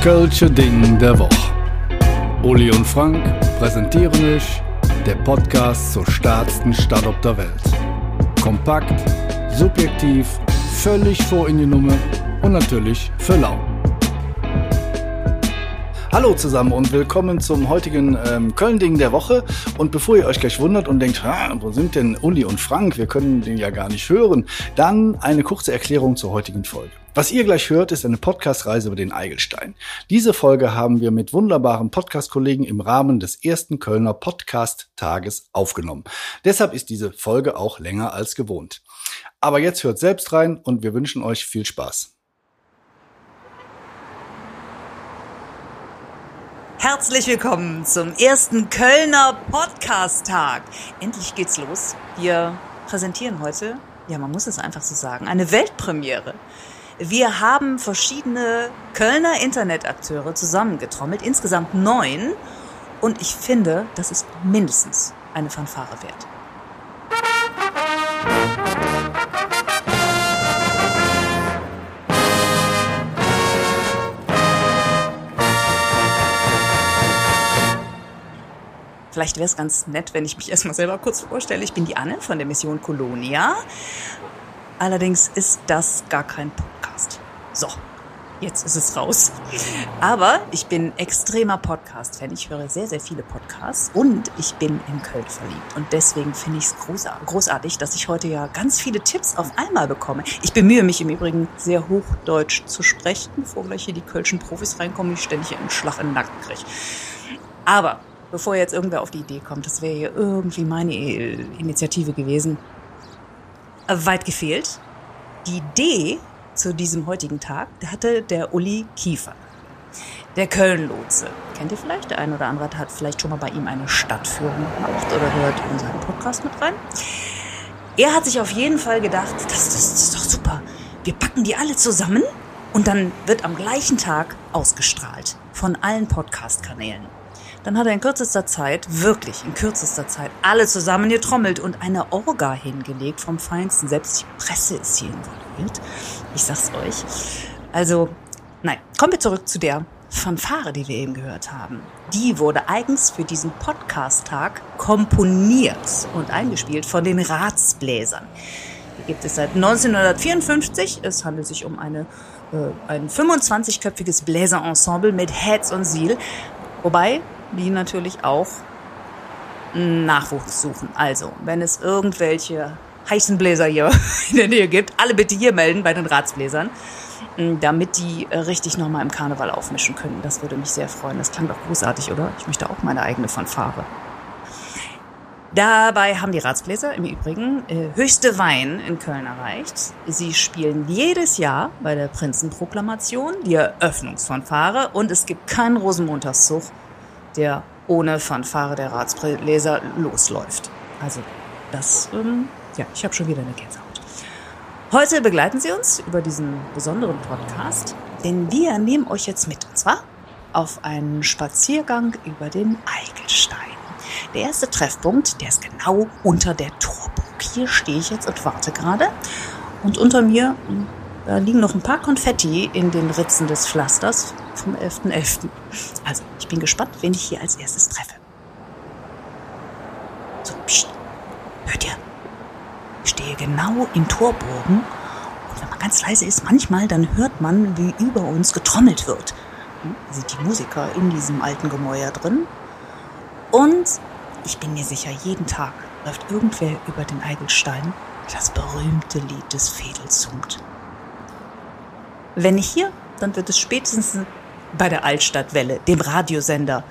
Kölsche Ding der Woche. Uli und Frank präsentieren euch der Podcast zur stärksten Stadt auf der Welt. Kompakt, subjektiv, völlig vor in die Nummer und natürlich für lau. Hallo zusammen und willkommen zum heutigen ähm, Köln-Ding der Woche. Und bevor ihr euch gleich wundert und denkt, wo sind denn Uli und Frank? Wir können den ja gar nicht hören. Dann eine kurze Erklärung zur heutigen Folge. Was ihr gleich hört, ist eine Podcast-Reise über den Eigelstein. Diese Folge haben wir mit wunderbaren Podcast-Kollegen im Rahmen des ersten Kölner Podcast-Tages aufgenommen. Deshalb ist diese Folge auch länger als gewohnt. Aber jetzt hört selbst rein und wir wünschen euch viel Spaß. Herzlich willkommen zum ersten Kölner Podcast-Tag. Endlich geht's los. Wir präsentieren heute, ja, man muss es einfach so sagen, eine Weltpremiere. Wir haben verschiedene Kölner Internetakteure zusammengetrommelt, insgesamt neun. Und ich finde, das ist mindestens eine Fanfare wert. Vielleicht wäre es ganz nett, wenn ich mich erstmal selber kurz vorstelle. Ich bin die Anne von der Mission Colonia. Allerdings ist das gar kein Podcast. So, jetzt ist es raus. Aber ich bin extremer Podcast-Fan. Ich höre sehr, sehr viele Podcasts und ich bin in Köln verliebt. Und deswegen finde ich es großartig, dass ich heute ja ganz viele Tipps auf einmal bekomme. Ich bemühe mich im Übrigen sehr hochdeutsch zu sprechen, bevor gleich hier die kölschen Profis reinkommen, ich ständig einen Schlag in den Nacken kriege. Aber bevor jetzt irgendwer auf die Idee kommt, das wäre hier irgendwie meine Initiative gewesen, äh, weit gefehlt. Die Idee zu diesem heutigen Tag, hatte der Uli Kiefer. Der Köln-Lotse. Kennt ihr vielleicht? Der eine oder andere hat vielleicht schon mal bei ihm eine Stadtführung gemacht oder hört in seinen Podcast mit rein. Er hat sich auf jeden Fall gedacht, das, das ist doch super. Wir packen die alle zusammen und dann wird am gleichen Tag ausgestrahlt von allen Podcast-Kanälen. Dann hat er in kürzester Zeit, wirklich in kürzester Zeit, alle zusammen getrommelt und eine Orga hingelegt vom Feinsten. Selbst die Presse ist hier involviert. Ich sag's euch. Also, nein, kommen wir zurück zu der Fanfare, die wir eben gehört haben. Die wurde eigens für diesen Podcast-Tag komponiert und eingespielt von den Ratsbläsern. Die gibt es seit 1954. Es handelt sich um eine, äh, ein 25-köpfiges Bläserensemble mit Heads und Seal. Wobei die natürlich auch Nachwuchs suchen. Also, wenn es irgendwelche heißen Bläser hier in der Nähe gibt, alle bitte hier melden bei den Ratsbläsern, damit die äh, richtig nochmal im Karneval aufmischen können. Das würde mich sehr freuen. Das klang doch großartig, oder? Ich möchte auch meine eigene Fanfare. Dabei haben die Ratsbläser im Übrigen äh, höchste Wein in Köln erreicht. Sie spielen jedes Jahr bei der Prinzenproklamation die Eröffnungsfanfare und es gibt keinen Rosenmontagszug der ohne Fanfare der Ratsleser losläuft. Also das, ähm, ja, ich habe schon wieder eine Gänsehaut. Heute begleiten Sie uns über diesen besonderen Podcast, denn wir nehmen euch jetzt mit, und zwar auf einen Spaziergang über den Eigelstein. Der erste Treffpunkt, der ist genau unter der Torburg. Hier stehe ich jetzt und warte gerade. Und unter mir da liegen noch ein paar Konfetti in den Ritzen des Pflasters vom 11.11. .11. Also, ich bin gespannt, wen ich hier als erstes treffe. So, pst, hört ihr? Ich stehe genau im Torbogen und wenn man ganz leise ist, manchmal, dann hört man, wie über uns getrommelt wird. Da sind die Musiker in diesem alten Gemäuer drin. Und ich bin mir sicher, jeden Tag läuft irgendwer über den Eigelstein das berühmte Lied des Fädels wenn nicht hier, dann wird es spätestens bei der Altstadtwelle, dem Radiosender,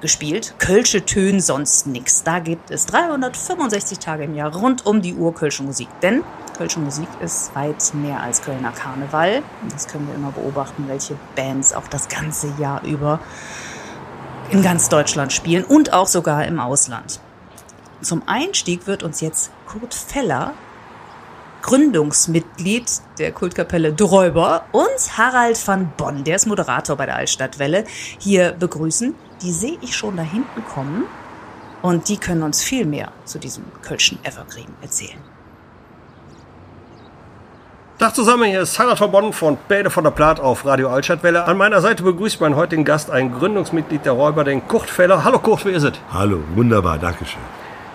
gespielt. Kölsche Töne, sonst nix. Da gibt es 365 Tage im Jahr rund um die Uhr Kölsche Musik. Denn Kölsche Musik ist weit mehr als Kölner Karneval. Das können wir immer beobachten, welche Bands auch das ganze Jahr über in ganz Deutschland spielen und auch sogar im Ausland. Zum Einstieg wird uns jetzt Kurt Feller Gründungsmitglied der Kultkapelle Dräuber und Harald van Bonn, der ist Moderator bei der Altstadtwelle, hier begrüßen. Die sehe ich schon da hinten kommen und die können uns viel mehr zu diesem Kölschen Evergreen erzählen. Tag zusammen, hier ist Harald von Bonn von Bäde von der Plaat auf Radio Altstadtwelle. An meiner Seite begrüßt meinen heutigen Gast ein Gründungsmitglied der Räuber, den Kurt Feller. Hallo Kurt, wie ist es? Hallo, wunderbar, Dankeschön.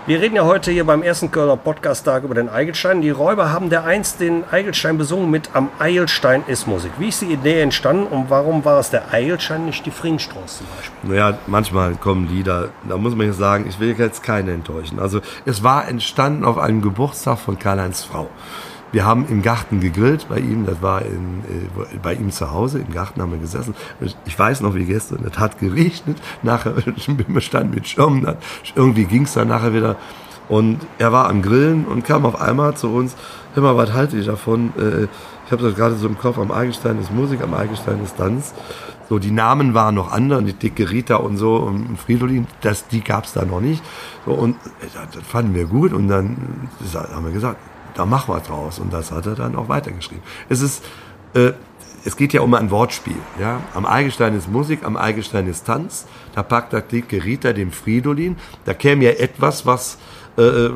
Wir reden ja heute hier beim ersten Kölner Podcast-Tag über den Eigelstein. Die Räuber haben der einst den Eigelstein besungen mit Am Eigelstein ist Musik. Wie ist die Idee entstanden und warum war es der Eigelstein, nicht die Fringstraße zum Beispiel? Naja, manchmal kommen Lieder, da muss man jetzt sagen, ich will jetzt keine enttäuschen. Also es war entstanden auf einem Geburtstag von Karl-Heinz Frau. Wir haben im Garten gegrillt bei ihm, das war in, äh, bei ihm zu Hause, im Garten haben wir gesessen. Ich weiß noch wie gestern, es hat geregnet, nachher wir standen mit Schirmen, dann, irgendwie ging es dann nachher wieder. Und er war am Grillen und kam auf einmal zu uns, hör mal, was halte ich davon? Äh, ich habe das gerade so im Kopf, am Eigelstein ist Musik, am Eigelstein ist Tanz. So, die Namen waren noch andere, die dicke Rita und so und Fridolin, das, die gab es da noch nicht. So, und äh, das fanden wir gut und dann haben wir gesagt, da mach was draus. Und das hat er dann auch weitergeschrieben. Es ist, äh, es geht ja um ein Wortspiel. Ja? Am Eigelstein ist Musik, am Eigelstein ist Tanz. Da packt der dicke Rita den Fridolin. Da käme ja etwas, was äh,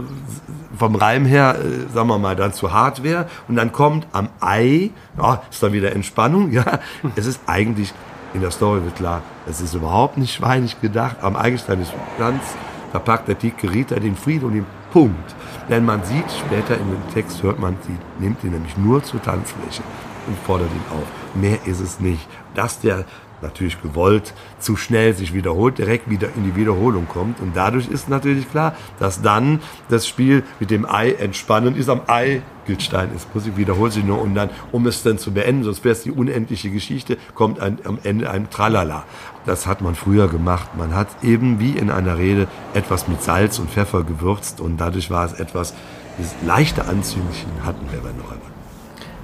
vom Reim her, äh, sagen wir mal, dann zu hart wäre. Und dann kommt am Ei, oh, ist dann wieder Entspannung. Ja, es ist eigentlich in der Story wird klar, es ist überhaupt nicht schweinig gedacht. Am Eigelstein ist Tanz. Da packt der dicke Rita den Fridolin. Punkt. Denn man sieht später in dem Text, hört man, sie nimmt ihn nämlich nur zur Tanzfläche und fordert ihn auf. Mehr ist es nicht. Dass der natürlich gewollt zu schnell sich wiederholt, direkt wieder in die Wiederholung kommt. Und dadurch ist natürlich klar, dass dann das Spiel mit dem Ei entspannend ist. Am Ei gilt Stein ist Musik, wiederholt sich nur und dann, um es dann zu beenden, sonst wäre es die unendliche Geschichte, kommt ein, am Ende ein Tralala. Das hat man früher gemacht. Man hat eben wie in einer Rede etwas mit Salz und Pfeffer gewürzt und dadurch war es etwas, dieses leichte Anzügchen hatten wir bei Neumann.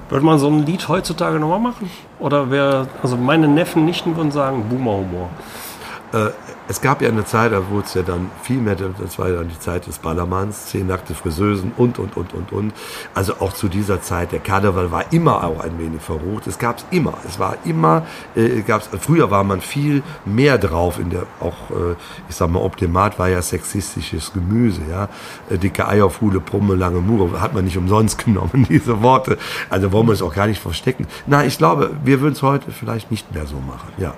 Würde man so ein Lied heutzutage nochmal machen? Oder wäre, also meine Neffen, Nichten würden sagen, Boomer-Humor. Äh, es gab ja eine Zeit, da wurde es ja dann viel mehr, das war ja dann die Zeit des Ballermanns, zehn nackte Friseusen und, und, und, und, und. Also auch zu dieser Zeit, der Karneval war immer auch ein wenig verrucht. Es gab es immer. Es war immer, äh, gab's, früher war man viel mehr drauf in der, auch, äh, ich sag mal, Optimat war ja sexistisches Gemüse, ja. Äh, dicke Eier, Fuhle, Brumme, lange Mure, hat man nicht umsonst genommen, diese Worte. Also wollen wir es auch gar nicht verstecken. Na, ich glaube, wir würden es heute vielleicht nicht mehr so machen, ja.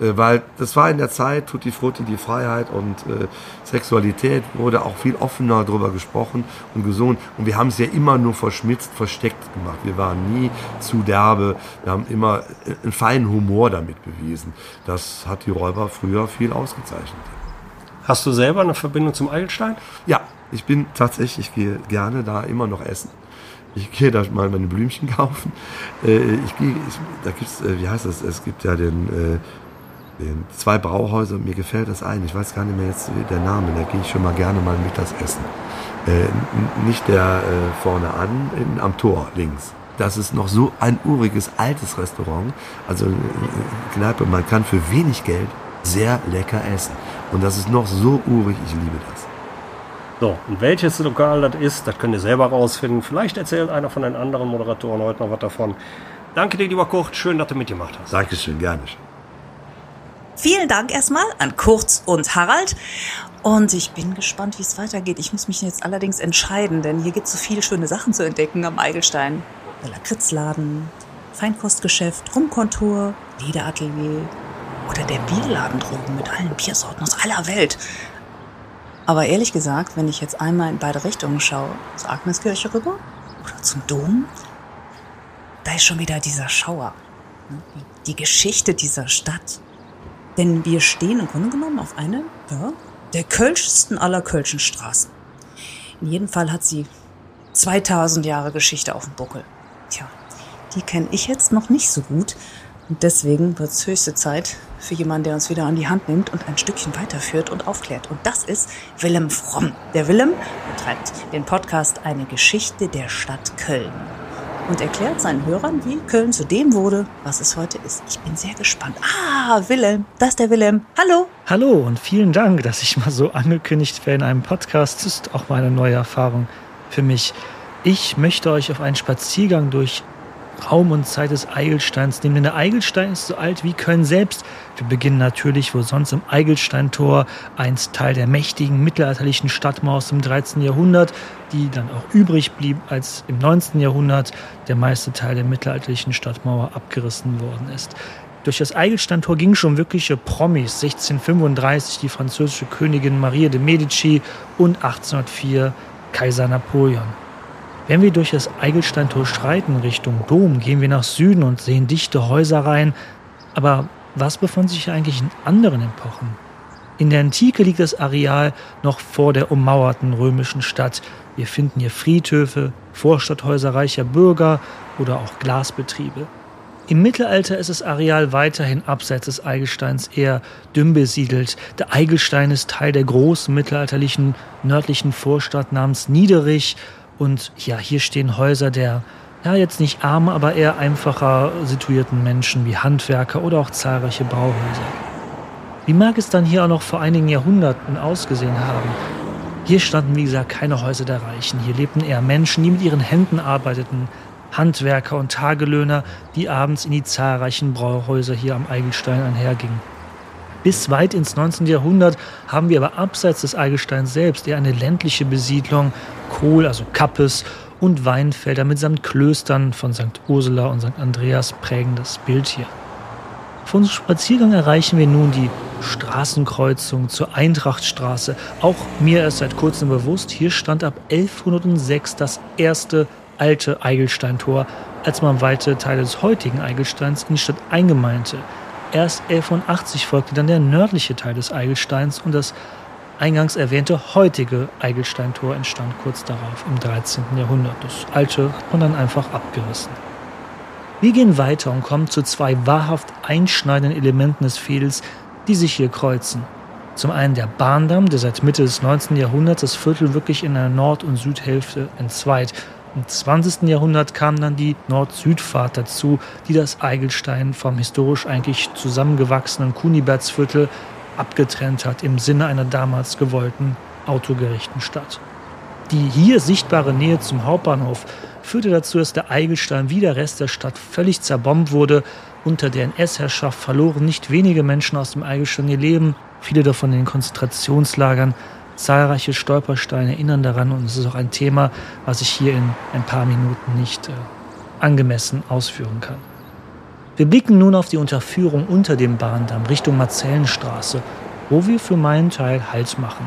Äh, weil das war in der Zeit, Tutti Frutti, die Freiheit und äh, Sexualität wurde auch viel offener darüber gesprochen und gesungen. Und wir haben es ja immer nur verschmitzt, versteckt gemacht. Wir waren nie zu derbe. Wir haben immer äh, einen feinen Humor damit bewiesen. Das hat die Räuber früher viel ausgezeichnet. Hast du selber eine Verbindung zum Eigelstein? Ja, ich bin tatsächlich, ich gehe gerne da immer noch essen. Ich gehe da mal meine Blümchen kaufen. Äh, ich gehe, ich, da gibt's, äh, wie heißt das? Es gibt ja den zwei Brauhäuser, mir gefällt das ein, ich weiß gar nicht mehr jetzt der Name, da gehe ich schon mal gerne mal mittags essen. Äh, nicht der äh, vorne an, in, am Tor links. Das ist noch so ein uriges, altes Restaurant, also eine äh, Kneipe, man kann für wenig Geld sehr lecker essen. Und das ist noch so urig, ich liebe das. So, und welches Lokal das ist, das könnt ihr selber rausfinden. Vielleicht erzählt einer von den anderen Moderatoren heute noch was davon. Danke dir, lieber Kurt. Schön, dass du mitgemacht hast. Dankeschön, gerne. Vielen Dank erstmal an Kurz und Harald. Und ich bin gespannt, wie es weitergeht. Ich muss mich jetzt allerdings entscheiden, denn hier gibt es so viele schöne Sachen zu entdecken am Eigelstein. Der Lakritzladen, Feinkostgeschäft, Rumkontur, Lederatelier oder der Bierladen drüben mit allen Biersorten aus aller Welt. Aber ehrlich gesagt, wenn ich jetzt einmal in beide Richtungen schaue, zur Agneskirche rüber oder zum Dom, da ist schon wieder dieser Schauer. Die Geschichte dieser Stadt. Denn wir stehen im Grunde genommen auf einer ja, der kölschsten aller kölschen Straßen. In jedem Fall hat sie 2000 Jahre Geschichte auf dem Buckel. Tja, die kenne ich jetzt noch nicht so gut. Und deswegen wird es höchste Zeit für jemanden, der uns wieder an die Hand nimmt und ein Stückchen weiterführt und aufklärt. Und das ist Willem Fromm. Der Willem betreibt den Podcast Eine Geschichte der Stadt Köln und erklärt seinen Hörern, wie Köln zu dem wurde, was es heute ist. Ich bin sehr gespannt. Ah, Wilhelm, das ist der Wilhelm. Hallo. Hallo und vielen Dank, dass ich mal so angekündigt werde in einem Podcast. Das ist auch mal eine neue Erfahrung für mich. Ich möchte euch auf einen Spaziergang durch Raum und Zeit des Eigelsteins nehmen. Denn der Eigelstein ist so alt wie Köln selbst. Wir beginnen natürlich, wo sonst im Eigelsteintor, einst Teil der mächtigen mittelalterlichen Stadtmauer aus dem 13. Jahrhundert, die dann auch übrig blieb, als im 19. Jahrhundert der meiste Teil der mittelalterlichen Stadtmauer abgerissen worden ist. Durch das Eigelsteintor gingen schon wirkliche Promis. 1635 die französische Königin Maria de Medici und 1804 Kaiser Napoleon. Wenn wir durch das Eigelsteintor schreiten Richtung Dom, gehen wir nach Süden und sehen dichte Häuserreihen. Aber was befand sich eigentlich in anderen Epochen? In der Antike liegt das Areal noch vor der ummauerten römischen Stadt. Wir finden hier Friedhöfe, Vorstadthäuser reicher Bürger oder auch Glasbetriebe. Im Mittelalter ist das Areal weiterhin abseits des Eigelsteins eher dünn besiedelt. Der Eigelstein ist Teil der großen mittelalterlichen nördlichen Vorstadt namens Niederich und ja, hier stehen Häuser der, ja, jetzt nicht armen, aber eher einfacher situierten Menschen wie Handwerker oder auch zahlreiche Bauhäuser. Wie mag es dann hier auch noch vor einigen Jahrhunderten ausgesehen haben? Hier standen, wie gesagt, keine Häuser der Reichen. Hier lebten eher Menschen, die mit ihren Händen arbeiteten. Handwerker und Tagelöhner, die abends in die zahlreichen Brauhäuser hier am Eigelstein einhergingen. Bis weit ins 19. Jahrhundert haben wir aber abseits des Eigelsteins selbst eher eine ländliche Besiedlung, Kohl, also Kappes und Weinfelder mitsamt Klöstern von St. Ursula und St. Andreas prägen das Bild hier. Auf unserem Spaziergang erreichen wir nun die Straßenkreuzung zur Eintrachtstraße. Auch mir ist seit kurzem bewusst, hier stand ab 1106 das erste alte Eigelsteintor, als man weite Teile des heutigen Eigelsteins in die Stadt eingemeinte. Erst 1180 folgte dann der nördliche Teil des Eigelsteins und das eingangs erwähnte heutige Eigelsteintor entstand kurz darauf im 13. Jahrhundert. Das alte man dann einfach abgerissen. Wir gehen weiter und kommen zu zwei wahrhaft einschneidenden Elementen des Fädels, die sich hier kreuzen. Zum einen der Bahndamm, der seit Mitte des 19. Jahrhunderts das Viertel wirklich in einer Nord- und Südhälfte entzweit. Im 20. Jahrhundert kam dann die Nord-Süd-Fahrt dazu, die das Eigelstein vom historisch eigentlich zusammengewachsenen Kunibertsviertel abgetrennt hat im Sinne einer damals gewollten autogerechten Stadt. Die hier sichtbare Nähe zum Hauptbahnhof führte dazu, dass der Eigelstein wie der Rest der Stadt völlig zerbombt wurde. Unter der NS-Herrschaft verloren nicht wenige Menschen aus dem Eigelstein ihr Leben, viele davon in den Konzentrationslagern, Zahlreiche Stolpersteine erinnern daran und es ist auch ein Thema, was ich hier in ein paar Minuten nicht äh, angemessen ausführen kann. Wir blicken nun auf die Unterführung unter dem Bahndamm Richtung Marzellenstraße, wo wir für meinen Teil Halt machen.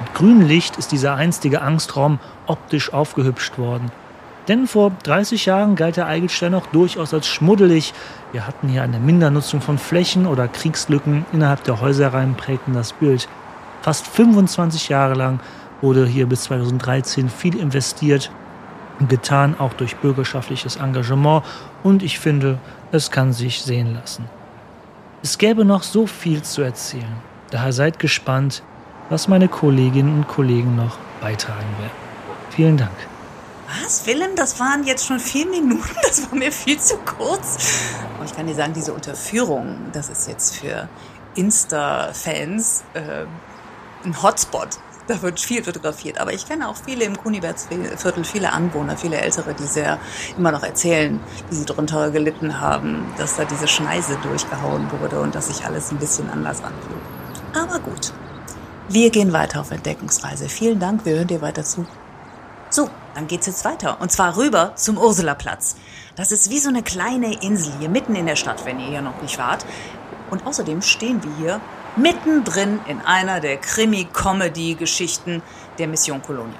Mit grünem Licht ist dieser einstige Angstraum optisch aufgehübscht worden. Denn vor 30 Jahren galt der Eigelstein auch durchaus als schmuddelig. Wir hatten hier eine Mindernutzung von Flächen oder Kriegslücken innerhalb der Häuserreihen prägten das Bild. Fast 25 Jahre lang wurde hier bis 2013 viel investiert und getan, auch durch bürgerschaftliches Engagement. Und ich finde, es kann sich sehen lassen. Es gäbe noch so viel zu erzählen. Daher seid gespannt, was meine Kolleginnen und Kollegen noch beitragen werden. Vielen Dank. Was, Willem? Das waren jetzt schon vier Minuten. Das war mir viel zu kurz. Aber ich kann dir sagen, diese Unterführung, das ist jetzt für Insta-Fans äh, ein Hotspot. Da wird viel fotografiert. Aber ich kenne auch viele im Kunibertsviertel, viele Anwohner, viele Ältere, die sehr immer noch erzählen, wie sie drunter gelitten haben, dass da diese Schneise durchgehauen wurde und dass sich alles ein bisschen anders anfühlt. Aber gut. Wir gehen weiter auf Entdeckungsreise. Vielen Dank, wir hören dir weiter zu. So, dann geht's jetzt weiter. Und zwar rüber zum Ursulaplatz. Das ist wie so eine kleine Insel hier mitten in der Stadt, wenn ihr hier noch nicht wart. Und außerdem stehen wir hier mittendrin in einer der Krimi-Comedy-Geschichten der Mission Colonia.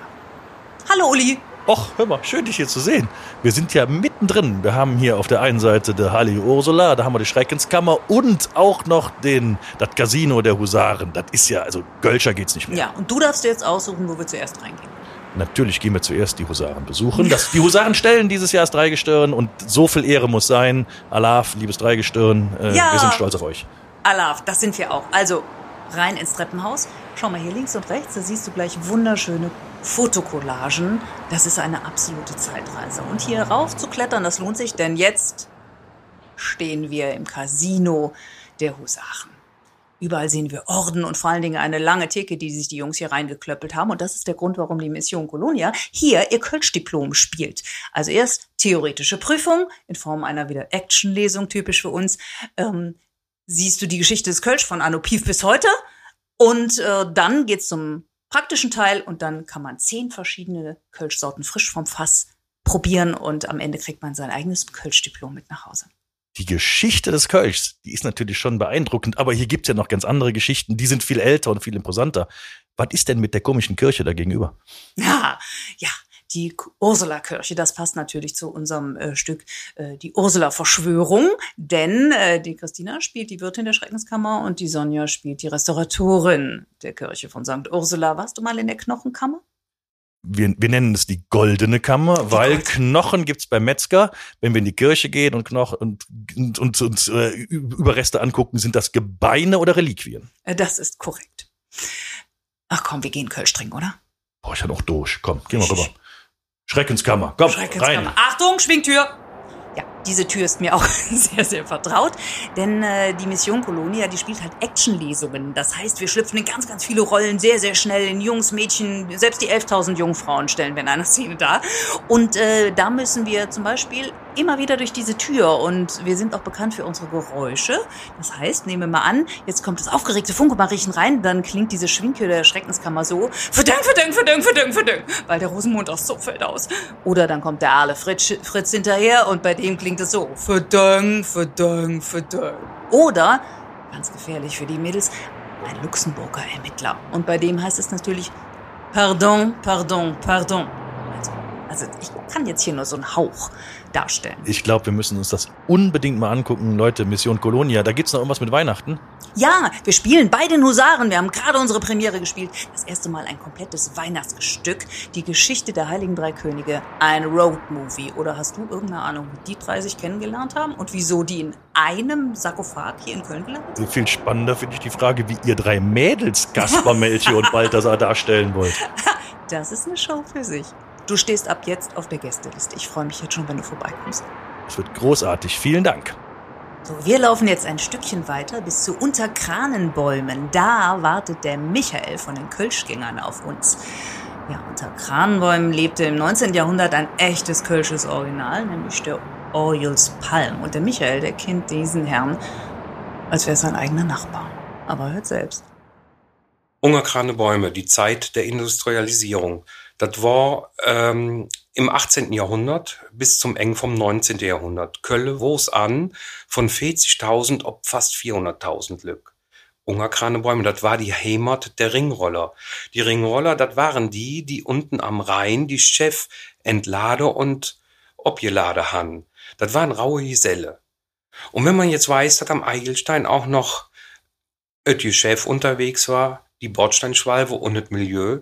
Hallo Uli! Och, hör mal, schön dich hier zu sehen. Wir sind ja mittendrin. Wir haben hier auf der einen Seite die Heilige Ursula, da haben wir die Schreckenskammer und auch noch den, das Casino der Husaren. Das ist ja, also Gölscher geht's nicht mehr. Ja, und du darfst dir jetzt aussuchen, wo wir zuerst reingehen. Natürlich gehen wir zuerst die Husaren besuchen. Das, die Husaren stellen dieses Jahr das Dreigestirn und so viel Ehre muss sein. Alaf, liebes Dreigestirn, äh, Ja. wir sind stolz auf euch. Allah, das sind wir auch. Also rein ins Treppenhaus. Schau mal hier links und rechts, da siehst du gleich wunderschöne Fotokollagen. Das ist eine absolute Zeitreise. Und hier rauf zu klettern, das lohnt sich, denn jetzt stehen wir im Casino der Husaren. Überall sehen wir Orden und vor allen Dingen eine lange Theke, die sich die Jungs hier reingeklöppelt haben. Und das ist der Grund, warum die Mission Colonia hier ihr Kölsch-Diplom spielt. Also erst theoretische Prüfung in Form einer wieder Action-Lesung, typisch für uns. Ähm, siehst du die Geschichte des Kölsch von Anno Pief bis heute. Und äh, dann geht's zum praktischen Teil und dann kann man zehn verschiedene Kölschsorten frisch vom Fass probieren und am Ende kriegt man sein eigenes Kölsch-Diplom mit nach Hause die Geschichte des Kölschs, die ist natürlich schon beeindruckend, aber hier gibt's ja noch ganz andere Geschichten, die sind viel älter und viel imposanter. Was ist denn mit der komischen Kirche da gegenüber? Ja, ja, die Ursula-Kirche, das passt natürlich zu unserem äh, Stück äh, die Ursula-Verschwörung, denn äh, die Christina spielt die Wirtin der Schreckenskammer und die Sonja spielt die Restauratorin der Kirche von St. Ursula. Warst du mal in der Knochenkammer? wir, wir nennen es die goldene Kammer, die weil Gold. Knochen gibt's beim Metzger. Wenn wir in die Kirche gehen und Knochen und, und, und, äh, Überreste angucken, sind das Gebeine oder Reliquien? Äh, das ist korrekt. Ach komm, wir gehen Kölsch trinken, oder? Boah, ich ja noch durch. Komm, gehen wir rüber. Schreckenskammer, komm, Schreckenskammer. rein. Achtung, Schwingtür! Ja, diese Tür ist mir auch sehr, sehr vertraut, denn äh, die Mission Colonia, die spielt halt Actionlesungen. Das heißt, wir schlüpfen in ganz, ganz viele Rollen sehr, sehr schnell in Jungs, Mädchen, selbst die 11.000 Jungfrauen stellen wir in einer Szene da. Und äh, da müssen wir zum Beispiel immer wieder durch diese Tür und wir sind auch bekannt für unsere Geräusche. Das heißt, nehmen wir mal an, jetzt kommt das aufgeregte Funkemariechen rein, dann klingt diese Schwingtür der Schreckenskammer so, verdeng, verdeng, verdeng, verdeng, verdeng, weil der Rosenmond aus so fällt aus. Oder dann kommt der Aale Fritz, Fritz hinterher und bei dem klingt es so, verdeng, verdeng, verdeng. Oder, ganz gefährlich für die Mädels, ein Luxemburger Ermittler. Und bei dem heißt es natürlich, pardon, pardon, pardon. Also, ich kann jetzt hier nur so einen Hauch darstellen. Ich glaube, wir müssen uns das unbedingt mal angucken, Leute. Mission Colonia. Da gibt's noch irgendwas mit Weihnachten? Ja, wir spielen bei den Husaren. Wir haben gerade unsere Premiere gespielt. Das erste Mal ein komplettes Weihnachtsstück. Die Geschichte der Heiligen Drei Könige. Ein Roadmovie. Oder hast du irgendeine Ahnung, wie die drei sich kennengelernt haben und wieso die in einem Sarkophag hier in Köln gelandet sind? Viel spannender finde ich die Frage, wie ihr drei Mädels Gaspar, Melchior und Balthasar darstellen wollt. Das ist eine Show für sich. Du stehst ab jetzt auf der Gästeliste. Ich freue mich jetzt schon, wenn du vorbeikommst. Es wird großartig. Vielen Dank. So, wir laufen jetzt ein Stückchen weiter bis zu Unterkranenbäumen. Da wartet der Michael von den Kölschgängern auf uns. Ja, unter Kranenbäumen lebte im 19. Jahrhundert ein echtes kölsches Original, nämlich der Orjuls Palm. Und der Michael, der kennt diesen Herrn, als wäre sein eigener Nachbar. Aber hört selbst. Ungerkrane die Zeit der Industrialisierung. Das war ähm, im 18. Jahrhundert bis zum Eng vom 19. Jahrhundert. Kölle wuchs an von 40.000 auf fast 400.000 Lück. Ungerkranebäume, das war die Heimat der Ringroller. Die Ringroller, das waren die, die unten am Rhein die Chef entlade und obgelade han. Das waren raue Geselle. Und wenn man jetzt weiß, dass am Eigelstein auch noch öt Chef unterwegs war, die Bordsteinschwalbe und das Milieu,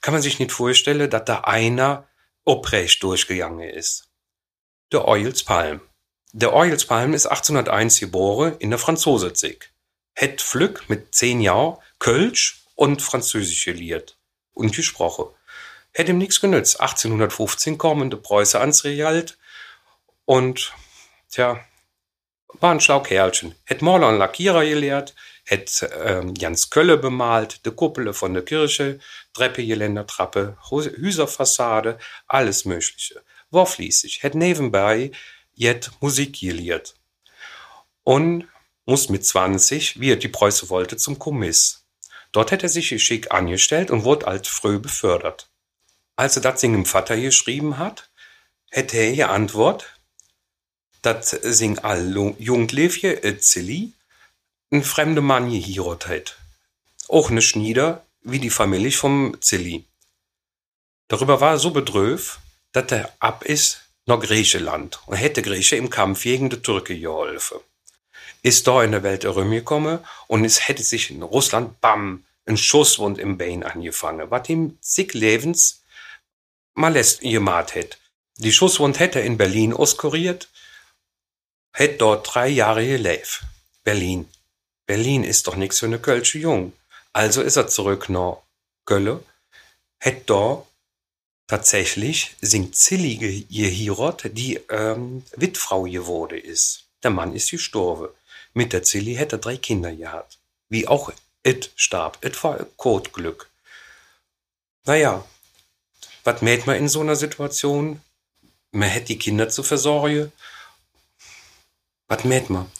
kann man sich nicht vorstellen, dass da einer oprecht durchgegangen ist. Der Euelspalm. Der Euelspalm ist 1801 geboren in der Franzosezig. Het Flück mit zehn Jahren Kölsch und Französisch geliert und gesprochen. Hätte ihm nichts genützt. 1815 kommen die Preuße ans Realt und, tja, war ein schlau Kerlchen. Hätt Maler und Lackierer gelehrt, het ähm, Jans Kölle bemalt, de Kuppele von der Kirche, Treppe, Geländer, Trappe, Hüserfassade, alles Mögliche. War fließig, het nebenbei jet Musik gelehrt. Und muss mit 20, wie er die Preuße wollte, zum Kommiss. Dort hätte er sich schick angestellt und wurde alt früh befördert. Als er das singem Vater geschrieben hat, hätte er geantwortet, dat sing all Jugendliefje et Zilli, ein fremde Mann geheiratet. Auch ne Schnieder, wie die Familie vom Zilli. Darüber war er so bedröv, dass er ab ist nach Griechenland und hätte Grieche im Kampf gegen die Türke geholfen. Ist da in der Welt herumgekommen und es hätte sich in Russland, bam, ein Schusswund im Bein angefangen, was ihm zig Lebens Malest gemacht hätte. Die Schusswund hätte er in Berlin auskuriert, hätte dort drei Jahre gelebt. Berlin. Berlin ist doch nix für ne Kölsche Jung. Also ist er zurück nach Gölle, hätt da tatsächlich singt Zillige ihr Hirot, die ähm, Witfrau geworden ist. Der Mann ist gestorben. Mit der Zilli hätte er drei Kinder gehabt. wie auch it starb. It war Kotglück. Naja, was mäht man in so einer Situation? Man hätte die Kinder zu versorgen. Was mäht man?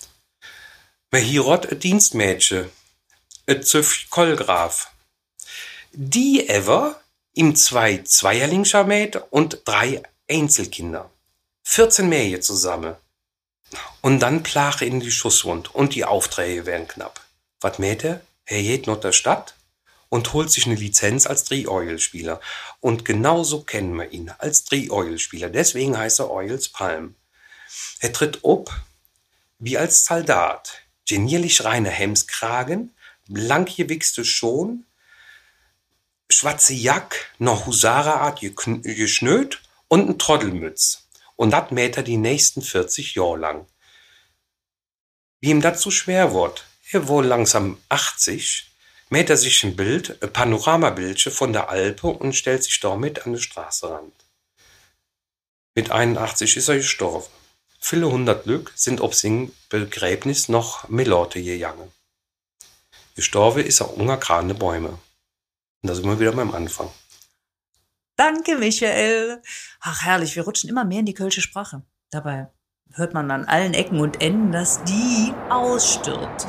Man hierot ein Dienstmädchen, ein Züff Kolgraf. Die ever ihm zwei Zweierlingscher und drei Einzelkinder. 14 Mähe zusammen. Und dann plache in die Schusswund und die Aufträge werden knapp. Was mäht er? Er geht noch der Stadt und holt sich eine Lizenz als Dreh-Oil-Spieler. Und genauso kennen wir ihn als Dreh-Oil-Spieler. Deswegen heißt er Oils Palm. Er tritt ob wie als Soldat. Genierlich reine Hemskragen, blank gewichste Schon, schwarze Jack, noch Husarerart geschnöt und ein Trottelmütz. Und dat mäht er die nächsten 40 Jahre lang. Wie ihm dazu schwer wird, er wohl langsam 80, mäht er sich ein Bild, ein Panoramabildchen von der Alpe und stellt sich damit an den Straßenrand. Mit 81 ist er gestorben. Viele hundert Lück sind ob sing Begräbnis noch Melorte gegangen. Gestorben ist er ungergrane Bäume. Und da sind wir wieder beim Anfang. Danke, Michael. Ach, herrlich, wir rutschen immer mehr in die kölsche Sprache. Dabei hört man an allen Ecken und Enden, dass die ausstirbt.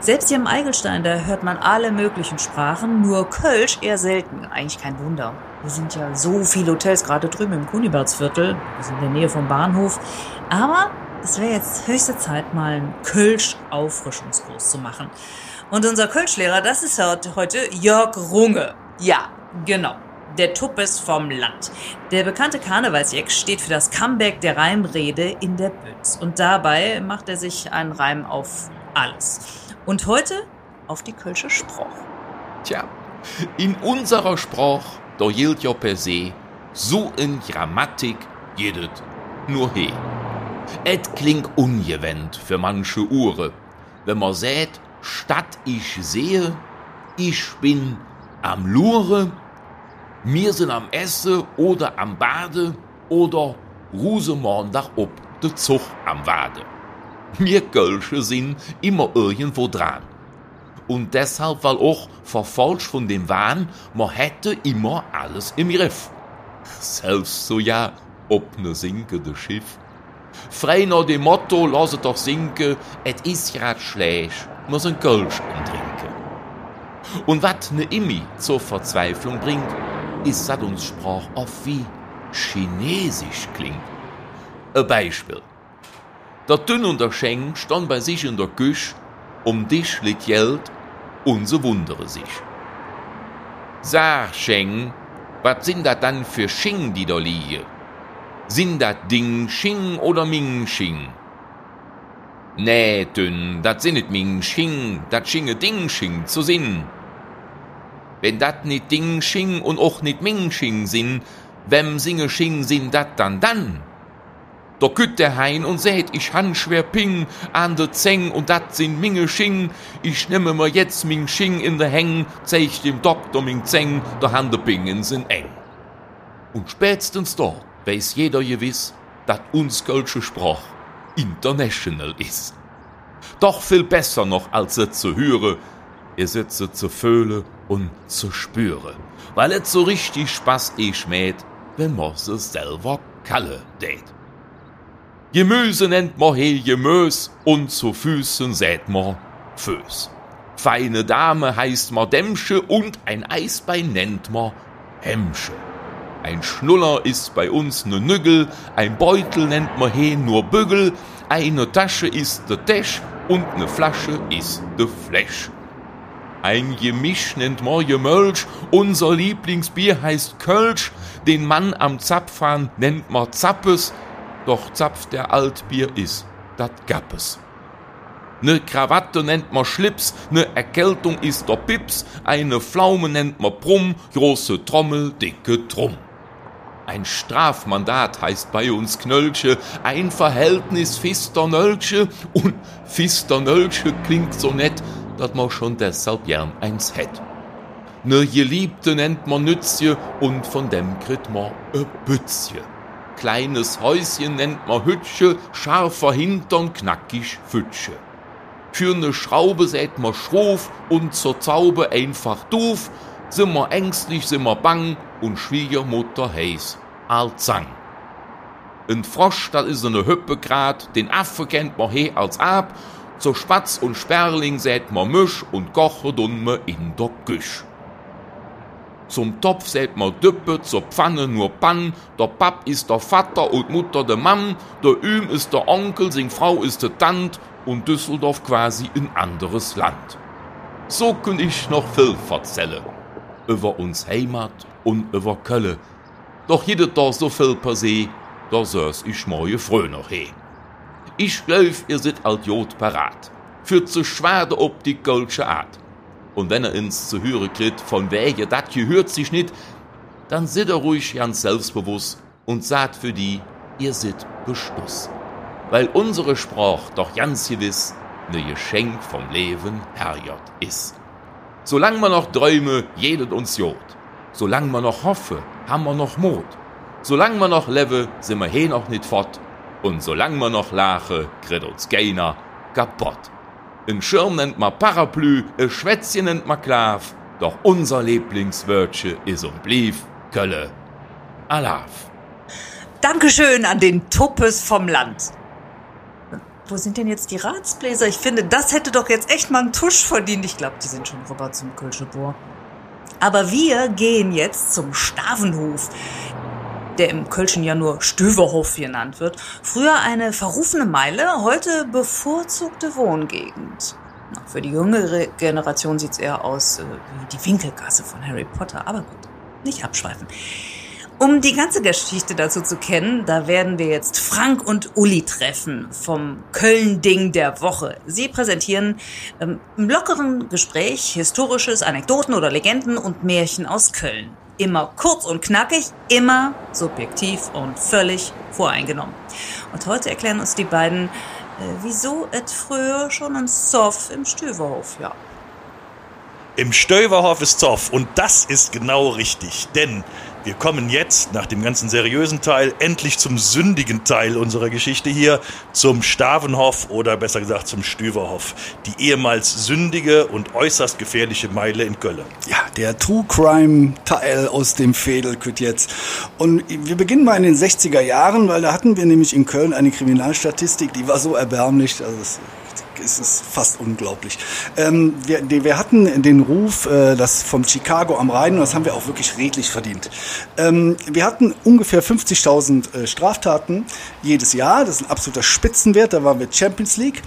Selbst hier im Eigelstein, da hört man alle möglichen Sprachen, nur Kölsch eher selten. Eigentlich kein Wunder. Wir sind ja so viele Hotels, gerade drüben im Kunibertsviertel, sind in der Nähe vom Bahnhof. Aber es wäre jetzt höchste Zeit, mal einen Kölsch-Auffrischungskurs zu machen. Und unser Kölschlehrer, das ist heute Jörg Runge. Ja, genau. Der Tuppes vom Land. Der bekannte Karnevalsjeck steht für das Comeback der Reimrede in der Büns. Und dabei macht er sich einen Reim auf alles. Und heute auf die Kölsche Sproch. Tja, in unserer Sproch, ja per se, so in Grammatik jedet nur he. Et klingt ungewöhnt für manche Ure, wenn man sät, statt ich sehe, ich bin am Lure, mir sind am Esse oder am Bade oder Rusemorn dach ob de Zug am Wade. Mir Gölsche sind immer irgendwo dran. Und deshalb, weil auch verfolgt von dem Wahn, man hätte immer alles im Griff. Selbst so ja, ob ne sinkende Schiff. Frei nach dem Motto, lasset doch sinken, et is grad schlecht, muss ein Kölsch trinken. Und wat ne Immi zur Verzweiflung bringt, ist, dat uns Sprach auf wie Chinesisch klingt. Ein Beispiel. Der Dünn und der Scheng stand bei sich in der Küche, um dich liegt Geld und so wundere sich. Sag, Scheng, wat sind dat dann für Sching, die da liegen? Sind dat Ding Sching oder Ming Sching? Nee, Dünn, dat sinnet Ming Sching, dat Schinge Ding Sching zu Sinn. Wenn dat nit Ding Sching und och nit Ming Sching sinn, wem singe Sching sinn dat dann dann? Da kütt der Hein und sät, ich han schwer Ping an de Zeng und dat sind Minge Sching. Ich nehme mir jetzt Ming Sching in de Häng, zeig dem Doktor Ming Zeng, der Hande Pingen sind eng. Und spätestens dort weiß jeder gewiss, dat uns Kölsche Sprach international is. Doch viel besser noch als es zu hören, ihr sitze zu fühlen und zu spüren, weil es so richtig Spaß ich schmäht, wenn man es selber kalle dät. Gemüse nennt man he Gemüs und zu Füßen sät man Föß. Feine Dame heißt man Dämmsche und ein Eisbein nennt man Hemmsche. Ein Schnuller ist bei uns ne Nüggel, ein Beutel nennt man he nur Bügel, eine Tasche ist de Täsch und ne Flasche ist de Fläsch. Ein Gemisch nennt man Gemölsch, unser Lieblingsbier heißt Kölsch, den Mann am Zapfhahn nennt man Zappes, doch Zapf der Altbier is, dat Gappes. Ne Krawatte nennt man Schlips, ne Erkältung ist der Pips, eine Pflaume nennt man Brumm, große Trommel, dicke Trumm. Ein Strafmandat heißt bei uns Knölsche, ein Verhältnis Fisternölsche und Fisternölsche klingt so nett, dat man schon deshalb gern eins hätt. Ne Geliebte nennt man Nützje und von dem kriegt man e Bützje. Kleines Häuschen nennt man Hütsche, scharfer Hintern, knackig Fütsche. Für ne Schraube sät ma schrof und zur Zaube einfach doof, sind wir ängstlich, sind wir bang und Schwiegermutter heiß Alzang. Ein Frosch, das is ne Hüppe grad, den Affe kennt man he als ab, zur Spatz und Sperling sät man Misch und koche dumme in der Küch. Zum Topf sät man Düppe, zur Pfanne nur Pann, der Pap ist der Vater und Mutter der Mann, der Üm ist der Onkel, sing Frau ist der Tant und Düsseldorf quasi ein anderes Land. So könnt ich noch viel verzelle, über uns Heimat und über Kölle. Doch jede da so viel per se, da sös ich moje frö noch he. Ich glaub, ihr seid alt Jod parat, für zu schwade ob die goldsche Art. Und wenn er ins zu hören kriegt, von Wege dat gehört sich nicht, dann sit er ruhig ganz selbstbewusst und sagt für die, ihr sit Beschluss. Weil unsere Sprach doch ganz gewiss ne Geschenk vom Leben herjot is. Solang man noch träume, jedet uns Jod. Solang man noch hoffe, haben wir noch Mut. Solang man noch lebe, sind wir he noch nicht fort. Und solang man noch lache, kriegt uns keiner kaputt. Ein Schirm nennt man Parapluie, ein Schwätzchen nennt man Klav, doch unser Lieblingswörtche is und blieb Kölle. Alaf. Dankeschön an den Tuppes vom Land. Wo sind denn jetzt die Ratsbläser? Ich finde, das hätte doch jetzt echt mal einen Tusch verdient. Ich glaube, die sind schon rüber zum Kölschebohr. Aber wir gehen jetzt zum Stavenhof, der im Kölschen ja nur Stöverhof genannt wird. Früher eine verrufene Meile, heute bevorzugte Wohngegend. Für die jüngere Generation sieht's eher aus äh, wie die Winkelgasse von Harry Potter. Aber gut, nicht abschweifen. Um die ganze Geschichte dazu zu kennen, da werden wir jetzt Frank und Uli treffen vom Köln-Ding der Woche. Sie präsentieren ähm, im lockeren Gespräch historisches, Anekdoten oder Legenden und Märchen aus Köln. Immer kurz und knackig, immer subjektiv und völlig voreingenommen. Und heute erklären uns die beiden, äh, wieso et früher schon ein Soff im Stöverhof, ja. Im Stöverhof ist Zoff und das ist genau richtig, denn wir kommen jetzt nach dem ganzen seriösen Teil endlich zum sündigen Teil unserer Geschichte hier, zum Stavenhof oder besser gesagt zum Stüverhof, die ehemals sündige und äußerst gefährliche Meile in Köln. Ja, der True Crime Teil aus dem Fädelküt jetzt. Und wir beginnen mal in den 60er Jahren, weil da hatten wir nämlich in Köln eine Kriminalstatistik, die war so erbärmlich, also es es ist fast unglaublich. Ähm, wir, wir hatten den Ruf, äh, das vom Chicago am Rhein, und das haben wir auch wirklich redlich verdient. Ähm, wir hatten ungefähr 50.000 äh, Straftaten jedes Jahr. Das ist ein absoluter Spitzenwert. Da waren wir Champions League.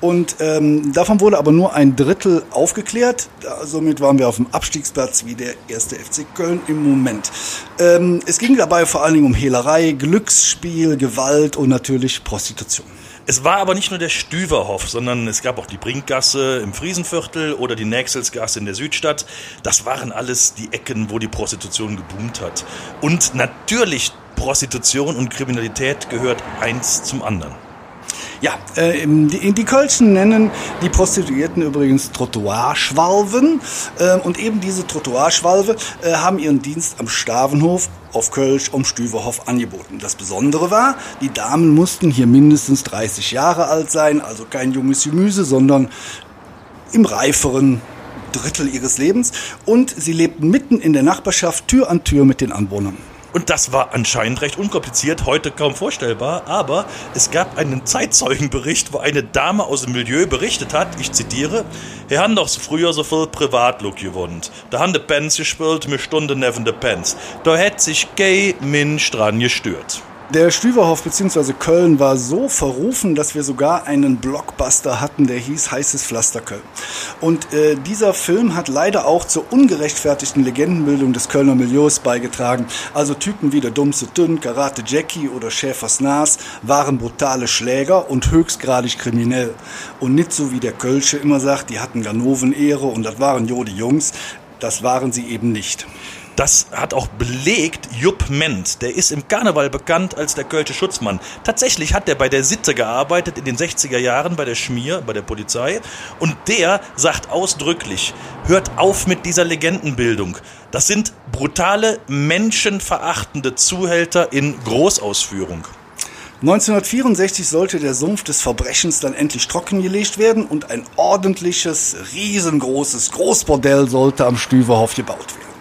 Und ähm, davon wurde aber nur ein Drittel aufgeklärt. Somit waren wir auf dem Abstiegsplatz wie der erste FC Köln im Moment. Ähm, es ging dabei vor allen Dingen um Hehlerei, Glücksspiel, Gewalt und natürlich Prostitution. Es war aber nicht nur der Stüverhof, sondern es gab auch die Brinkgasse im Friesenviertel oder die Nächselsgasse in der Südstadt. Das waren alles die Ecken, wo die Prostitution geboomt hat. Und natürlich Prostitution und Kriminalität gehört eins zum anderen. Ja, äh, die, die Kölschen nennen die Prostituierten übrigens Trottoirschwalven. Äh, und eben diese Trottoirschwalve äh, haben ihren Dienst am Stavenhof auf Kölsch um Stüverhof angeboten. Das Besondere war, die Damen mussten hier mindestens 30 Jahre alt sein, also kein junges Gemüse, sondern im reiferen Drittel ihres Lebens. Und sie lebten mitten in der Nachbarschaft, Tür an Tür mit den Anwohnern. Und das war anscheinend recht unkompliziert, heute kaum vorstellbar, aber es gab einen Zeitzeugenbericht, wo eine Dame aus dem Milieu berichtet hat, ich zitiere, «Wir haben doch früher so viel Privatlook gewohnt. Da haben die Pens gespielt, mir Stunden neben de Pens. Da hätt sich gay Mensch dran gestört.» Der Stüverhof bzw. Köln war so verrufen, dass wir sogar einen Blockbuster hatten, der hieß Heißes Pflaster Köln. Und äh, dieser Film hat leider auch zur ungerechtfertigten Legendenbildung des Kölner Milieus beigetragen. Also Typen wie der Dummse Dünn, Karate Jackie oder Schäfers Nas waren brutale Schläger und höchstgradig kriminell. Und nicht so wie der Kölsche immer sagt, die hatten Ganoven-Ehre und das waren Jodi Jungs. Das waren sie eben nicht. Das hat auch belegt Jupp Ment. Der ist im Karneval bekannt als der Kölsche Schutzmann. Tatsächlich hat er bei der Sitte gearbeitet in den 60er Jahren bei der Schmier, bei der Polizei. Und der sagt ausdrücklich, hört auf mit dieser Legendenbildung. Das sind brutale, menschenverachtende Zuhälter in Großausführung. 1964 sollte der Sumpf des Verbrechens dann endlich trockengelegt werden und ein ordentliches, riesengroßes Großbordell sollte am Stüverhof gebaut werden.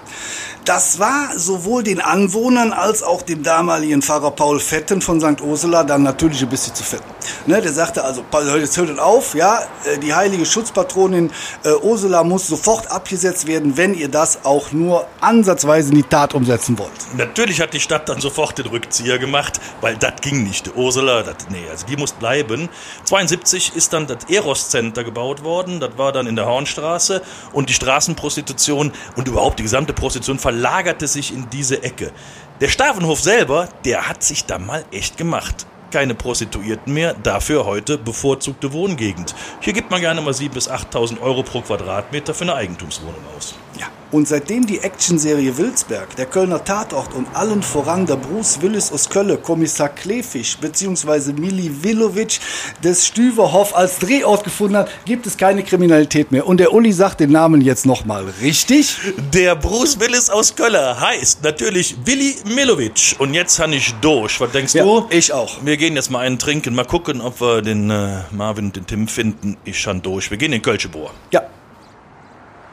Das war sowohl den Anwohnern als auch dem damaligen Pfarrer Paul Fetten von St. Ursula dann natürlich ein bisschen zu fetten. Ne, der sagte also, jetzt hört auf, ja, äh, die heilige Schutzpatronin äh, Ursula muss sofort abgesetzt werden, wenn ihr das auch nur ansatzweise in die Tat umsetzen wollt. Natürlich hat die Stadt dann sofort den Rückzieher gemacht, weil das ging nicht. Ursula, das, nee, also die muss bleiben. 72 ist dann das Eros Center gebaut worden, das war dann in der Hornstraße und die Straßenprostitution und überhaupt die gesamte Prostitution verlagerte sich in diese Ecke. Der Stavenhof selber, der hat sich da mal echt gemacht. Keine Prostituierten mehr, dafür heute bevorzugte Wohngegend. Hier gibt man gerne mal 7.000 bis 8.000 Euro pro Quadratmeter für eine Eigentumswohnung aus. Ja. Und seitdem die Actionserie Wilsberg, der Kölner Tatort und allen voran der Bruce Willis aus Kölle, Kommissar Klefisch bzw. Mili Vilovic des Stüverhoff als Drehort gefunden hat, gibt es keine Kriminalität mehr. Und der Uli sagt den Namen jetzt nochmal richtig. Der Bruce Willis aus Kölle heißt natürlich Willi Milovic. Und jetzt han ich durch. Was denkst Ja, du? ich auch. Wir gehen jetzt mal einen trinken, mal gucken, ob wir den äh, Marvin und den Tim finden. Ich han durch. Wir gehen in Kölschebohr. Ja,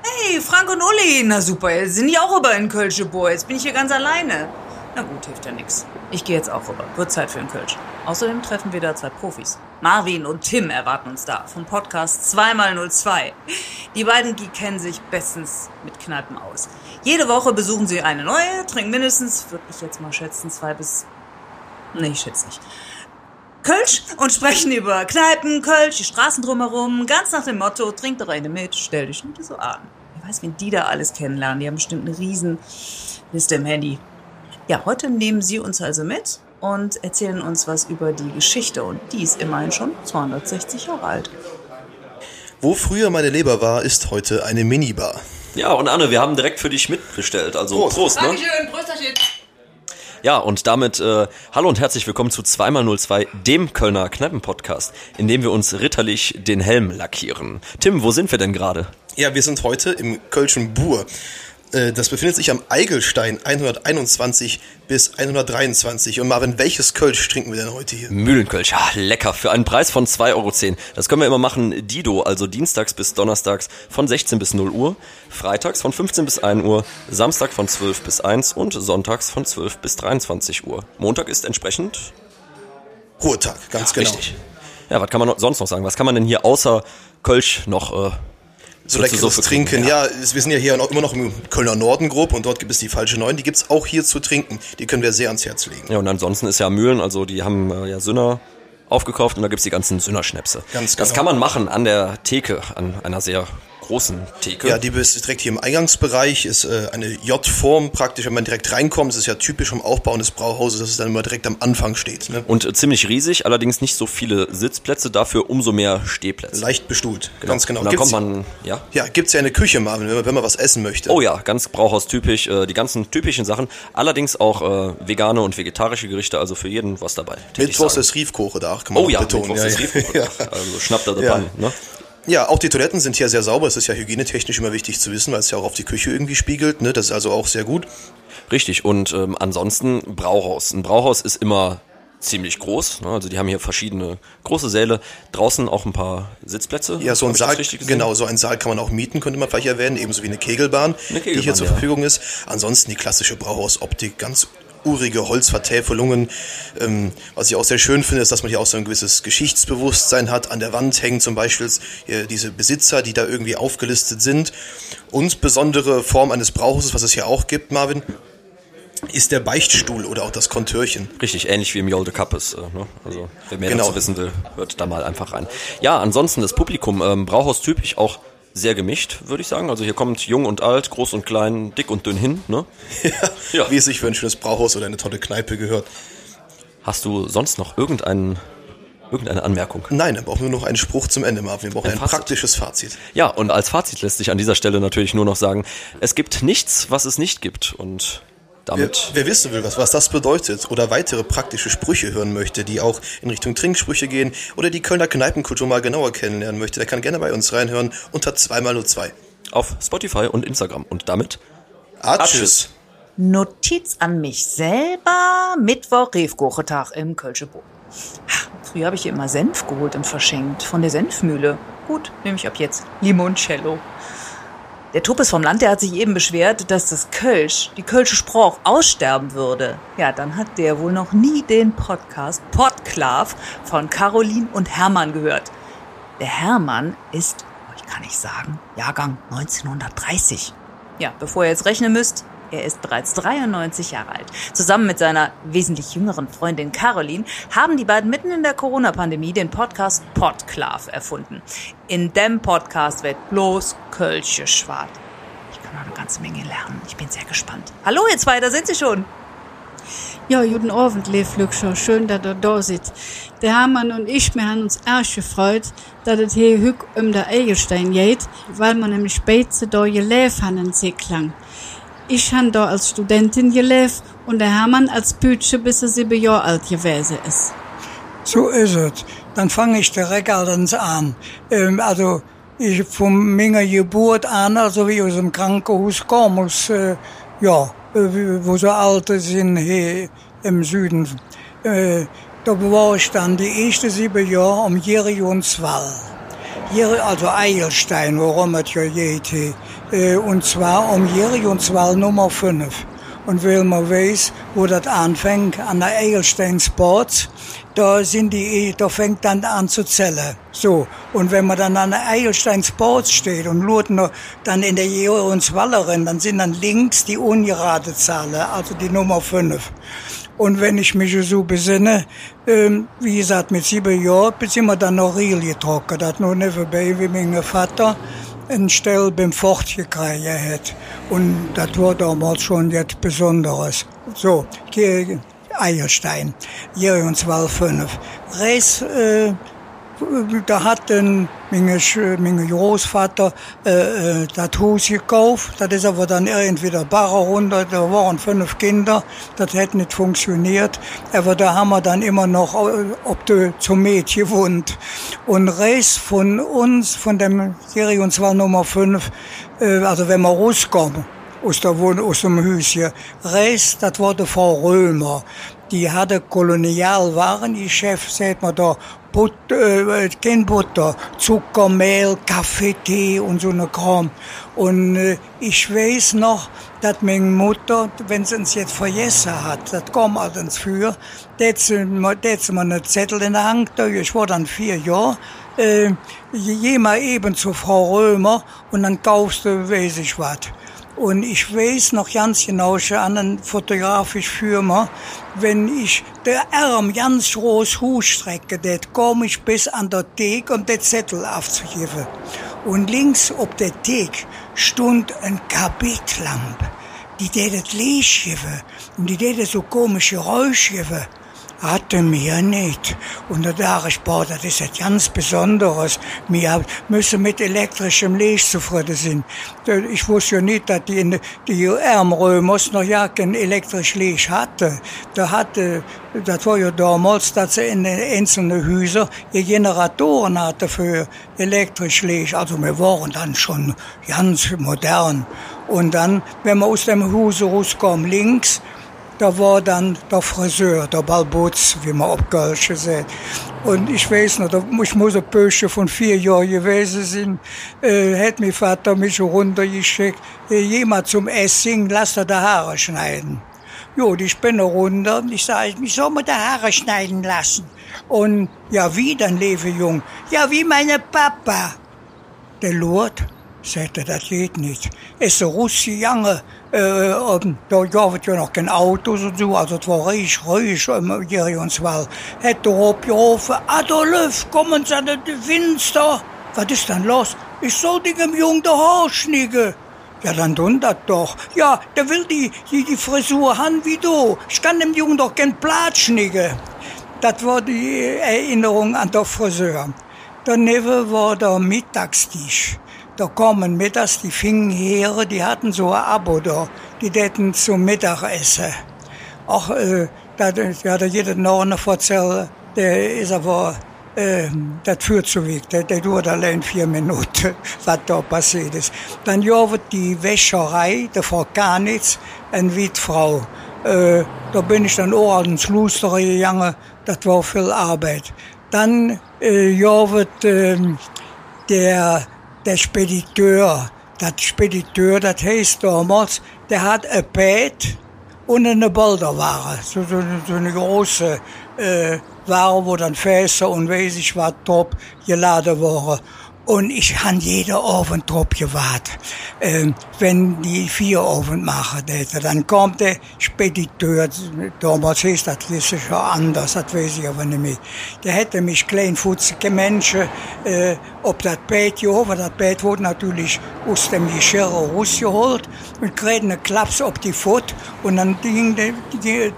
Hey, Frank und Uli. Na super, jetzt sind die auch rüber in Kölsche Bohr. Jetzt bin ich hier ganz alleine. Na gut, hilft ja nix. Ich gehe jetzt auch rüber. Wird Zeit für einen Kölsch. Außerdem treffen wir da zwei Profis. Marvin und Tim erwarten uns da vom Podcast 2x02. Die beiden, die kennen sich bestens mit Kneipen aus. Jede Woche besuchen sie eine neue, trinken mindestens, würde ich jetzt mal schätzen, zwei bis... Nee, ich schätze nicht. Kölsch und sprechen über Kneipen, Kölsch, die Straßen drumherum, ganz nach dem Motto, trink doch eine mit, stell dich nicht so an. Weiß, wen die da alles kennenlernen. Die haben bestimmt eine riesen Liste im Handy. Ja, heute nehmen sie uns also mit und erzählen uns was über die Geschichte und die ist immerhin schon 260 Jahre alt. Wo früher meine Leber war, ist heute eine Minibar. Ja, und Anne, wir haben direkt für dich mitbestellt. Also Prost, ne? Prösterchen. Ja, und damit äh, hallo und herzlich willkommen zu 2x02, dem Kölner Kneipen-Podcast, in dem wir uns ritterlich den Helm lackieren. Tim, wo sind wir denn gerade? Ja, wir sind heute im Kölschen Bur. Äh, Das befindet sich am Eigelstein 121 bis 123. Und Marvin, welches Kölsch trinken wir denn heute hier? Mühlenkölsch, ja, lecker, für einen Preis von 2,10 Euro. Das können wir immer machen, Dido, also dienstags bis donnerstags von 16 bis 0 Uhr, freitags von 15 bis 1 Uhr, Samstag von 12 bis 1 und sonntags von 12 bis 23 Uhr. Montag ist entsprechend Ruhetag, ganz genau. Richtig. Ja, was kann man sonst noch sagen? Was kann man denn hier außer Kölsch noch äh, So leckeres so Trinken. Ja, es- wir sind ja hier noch, immer noch im Kölner Norden grob und dort gibt es die falsche Neun. Die gibt's auch hier zu trinken. Die können wir sehr ans Herz legen. Ja, und ansonsten ist ja Mühlen, also die haben äh, ja Sünner aufgekauft und da gibt's die ganzen Sünner-Schnäpse. Ganz Das genau. kann man machen an der Theke, an einer sehr großen Theke. Ja, die ist direkt hier im Eingangsbereich, ist äh, eine J-Form praktisch, wenn man direkt reinkommt. Das ist ja typisch vom Aufbau eines Brauhauses, dass es dann immer direkt am Anfang steht. Ne? und äh, ziemlich riesig, allerdings nicht so viele Sitzplätze, dafür umso mehr Stehplätze. Leicht bestuhlt, ganz genau. Und dann Gibt's- kommt man, ja. Ja, gibt's ja eine Küche, Marvin, wenn man, wenn man was essen möchte. Oh ja, ganz Brauhaustypisch, äh, die ganzen typischen Sachen. Allerdings auch äh, vegane und vegetarische Gerichte, also für jeden was dabei. Mittwochs ist Riefkoche da, kann man Oh auch ja, betonen. Mittwochs ist Riefkoche. ja. Also schnappt er Ja. an, ne? Ja, auch die Toiletten sind hier sehr sauber. Es ist ja hygienetechnisch immer wichtig zu wissen, weil es ja auch auf die Küche irgendwie spiegelt. Ne? Das ist also auch sehr gut. Richtig, und ähm, ansonsten Brauhaus. Ein Brauhaus ist immer ziemlich groß. Ne? Also die haben hier verschiedene große Säle, draußen auch ein paar Sitzplätze. Ja, so ein Saal, genau, so ein Saal kann man auch mieten, könnte man vielleicht erwähnen, ebenso wie eine Kegelbahn, Eine die hier Kegelbahn, zur ja. Verfügung ist. Ansonsten die klassische Brauhausoptik, ganz urige Holzvertäfelungen. Ähm, was ich auch sehr schön finde, ist, dass man hier auch so ein gewisses Geschichtsbewusstsein hat. An der Wand hängen zum Beispiel diese Besitzer, die da irgendwie aufgelistet sind. Und besondere Form eines Brauhauses, was es hier auch gibt, Marvin, ist der Beichtstuhl oder auch das Kontörchen. Richtig, ähnlich wie im Jolde Kappes. Äh, ne? Also wer mehr Genau. dazu wissen will, hört da mal einfach rein. Ja, ansonsten das Publikum, ähm, Brauhaustypisch auch sehr gemischt, würde ich sagen. Also hier kommt jung und alt, groß und klein, dick und dünn hin. Ne? Ja. Wie es sich für ein schönes Brauhaus oder eine tolle Kneipe gehört. Hast du sonst noch irgendeinen, irgendeine Anmerkung? Nein, dann brauchen wir nur noch einen Spruch zum Ende, Marvin. Wir brauchen Ein ein, Fazit. praktisches Fazit. Ja, und als Fazit lässt sich an dieser Stelle natürlich nur noch sagen, es gibt nichts, was es nicht gibt. Und damit wer wissen will, was, was das bedeutet oder weitere praktische Sprüche hören möchte, die auch in Richtung Trinksprüche gehen oder die Kölner Kneipenkultur mal genauer kennenlernen möchte, der kann gerne bei uns reinhören unter 2x02. auf Spotify und Instagram. Und damit Tschüss. Notiz an mich selber. Mittwoch, Refkoche-Tag im Kölsche Bo. Früher habe ich hier immer Senf geholt und verschenkt. Von der Senfmühle. Gut, nehme ich ab jetzt. Limoncello. Der Topes vom Land, der hat sich eben beschwert, dass das Kölsch, die Kölsche Spruch, aussterben würde. Ja, dann hat der wohl noch nie den Podcast Podklav von Caroline und Hermann gehört. Der Hermann ist, ich kann nicht sagen, Jahrgang 1930. Ja, bevor ihr jetzt rechnen müsst, er ist bereits 93 Jahre alt. Zusammen mit seiner wesentlich jüngeren Freundin Caroline haben die beiden mitten in der Corona-Pandemie den Podcast Podclav erfunden. In dem Podcast wird bloß Kölsche schwarz. Ich kann noch eine ganze Menge lernen. Ich bin sehr gespannt. Hallo ihr zwei, da sind sie schon. Ja, guten Abend, Lev Lückscher. Schön, dass ihr da seid. Der Hermann und ich, wir haben uns erst gefreut, dass es hier hück um der Egelstein geht, weil man nämlich später da gelebt haben in Seeklang. Ich han da als Studentin gelebt und der Hermann als Bütsche, bis er sieben Jahre alt gewesen ist. So ist es. Dann fange ich direkt allerdings an. Ähm, also ich von meiner Geburt an, also wie aus dem Krankenhaus kam, muss, äh, ja, äh, wo so alte sind hier im Süden. Äh, da war ich dann die ersten sieben Jahre um Jerionswall. Also Eilstein, worum es ja geht. Äh, und zwar um Jerionswall Nummer 5. Und weil man weiß, wo das anfängt, an der Eilstein Sports, da sind die, da fängt dann an zu zählen. So. Und wenn man dann an der Eilstein Sports steht und schaut noch dann in der Jerionswallerin, dann sind dann links die ungerade Zahlen, also die Nummer 5. Und wenn ich mich so besinne, ähm, wie gesagt, mit sieben Jahren, sind wir dann noch Riel getrocknet. Das noch nicht vorbei, wie mein Vater einen Stell beim Fort gekriegt hat. Und das war damals schon etwas Besonderes. So, hier Eierstein, hier und zwar fünf. Reis, äh, da hat ein, mein, mein Großvater äh, äh, das Haus gekauft. Das ist aber dann irgendwie der Barre runter. Da waren fünf Kinder. Das hätte nicht funktioniert. Aber da haben wir dann immer noch ob du zum Mädchen gewohnt. Und Reis von uns, von dem Serie und zwar Nummer fünf, äh, also wenn wir rauskommen, aus, der Wohn aus dem Häuschen. Reis, das war die Frau Römer. Die hatte Kolonialwaren, die Chef, sagt man da, Butter, äh, kein Butter, Zucker, Mehl, Kaffee, Tee und so eine Kram. Und äh, ich weiß noch, dass meine Mutter, wenn sie uns jetzt vergessen hat, das kam allerdings für, hat sie mir einen Zettel in der Hand, ich war dann vier Jahre, äh, geh mal eben zu Frau Römer und dann kaufst du, weiß ich was. Und ich weiß noch ganz genau, an einen fotografisch Firma, wenn ich der Arm ganz groß hochstrecke, das komme ich bis an der Theke, um den Zettel aufzugeben. Und links ob der Theke stund ein Kabitlamp. Die det Licht geben und die det so komische Geräusche geben hatte mir nicht. Und da dachte ich, boah, das ist etwas ganz Besonderes. Wir müssen mit elektrischem Licht zufrieden sein. Ich wusste ja nicht, dass die, die Ärmrömers noch ja kein elektrisches Licht hatte. Da hatte, das war ja damals, dass sie in den einzelnen Häusern ihr Generatoren hatte für elektrisches Licht. Also wir waren dann schon ganz modern. Und dann, wenn man aus dem Haus rauskam, links, da war dann der Friseur, der Balbutz, wie man auf Kölsch sagt. Und ich weiß noch, ich muss ein Bösche von vier Jahren gewesen sein, äh, hat mein Vater mich runtergeschickt, äh, jemand zum Essen, lass er die Haare schneiden. Jo, ich bin runter, ich sage, ich soll mir die Haare schneiden lassen. Und, ja, wie dann, lebe Jung? Ja, wie meine Papa. Der Lord sagte, das geht nicht. Es ist ein Russi Junge, äh, da gab es ja noch kein Autos und so, also es war richtig ruhig im Jerionswall. Hätte er abgerufen, Adolf, kommen Sie an den Fenster. Was ist denn los? Ich soll dem Jungen der Haar schnicken. Ja, dann tun das doch. Ja, der will die, die, die Frisur haben wie du. Ich kann dem Jungen doch kein Blatt schnicken. Das war die Erinnerung an der Friseur. Daneben war der Mittagstisch. Da kommen mittags die Fingenheere, die hatten so ein Abo da, die täten zum Mittagessen. Ach, äh, da, hat jeder noch eine erzählt, der ist aber, äh, das führt zu weg, der, der dauert allein vier Minuten, was da passiert ist. Dann ja, wird die Wäscherei, der Frau Kanitz, eine Wittfrau. Äh, da bin ich dann auch ans Kloster gegangen. Das war viel Arbeit. Dann, äh, ja, wird äh, der, der Spediteur, das Spediteur, das heißt damals, der hat ein Bett und eine Boulderware. So, so, so eine große äh, Ware, wo dann Fässer und weiß ich was top geladen waren. Und ich han jeder Abend drauf gewartet. Ähm, wenn die vier Abend machen, dann kommt der Spediteur, damals hieß das ist schon anders, das weiß ich aber nicht mehr. Der hätte mich kleinfutzige Menschen äh, ob das Bett gehoben, das Bett wurde natürlich aus dem Geschirr rausgeholt und kriegt eine Klaps auf die Foot und dann ging der,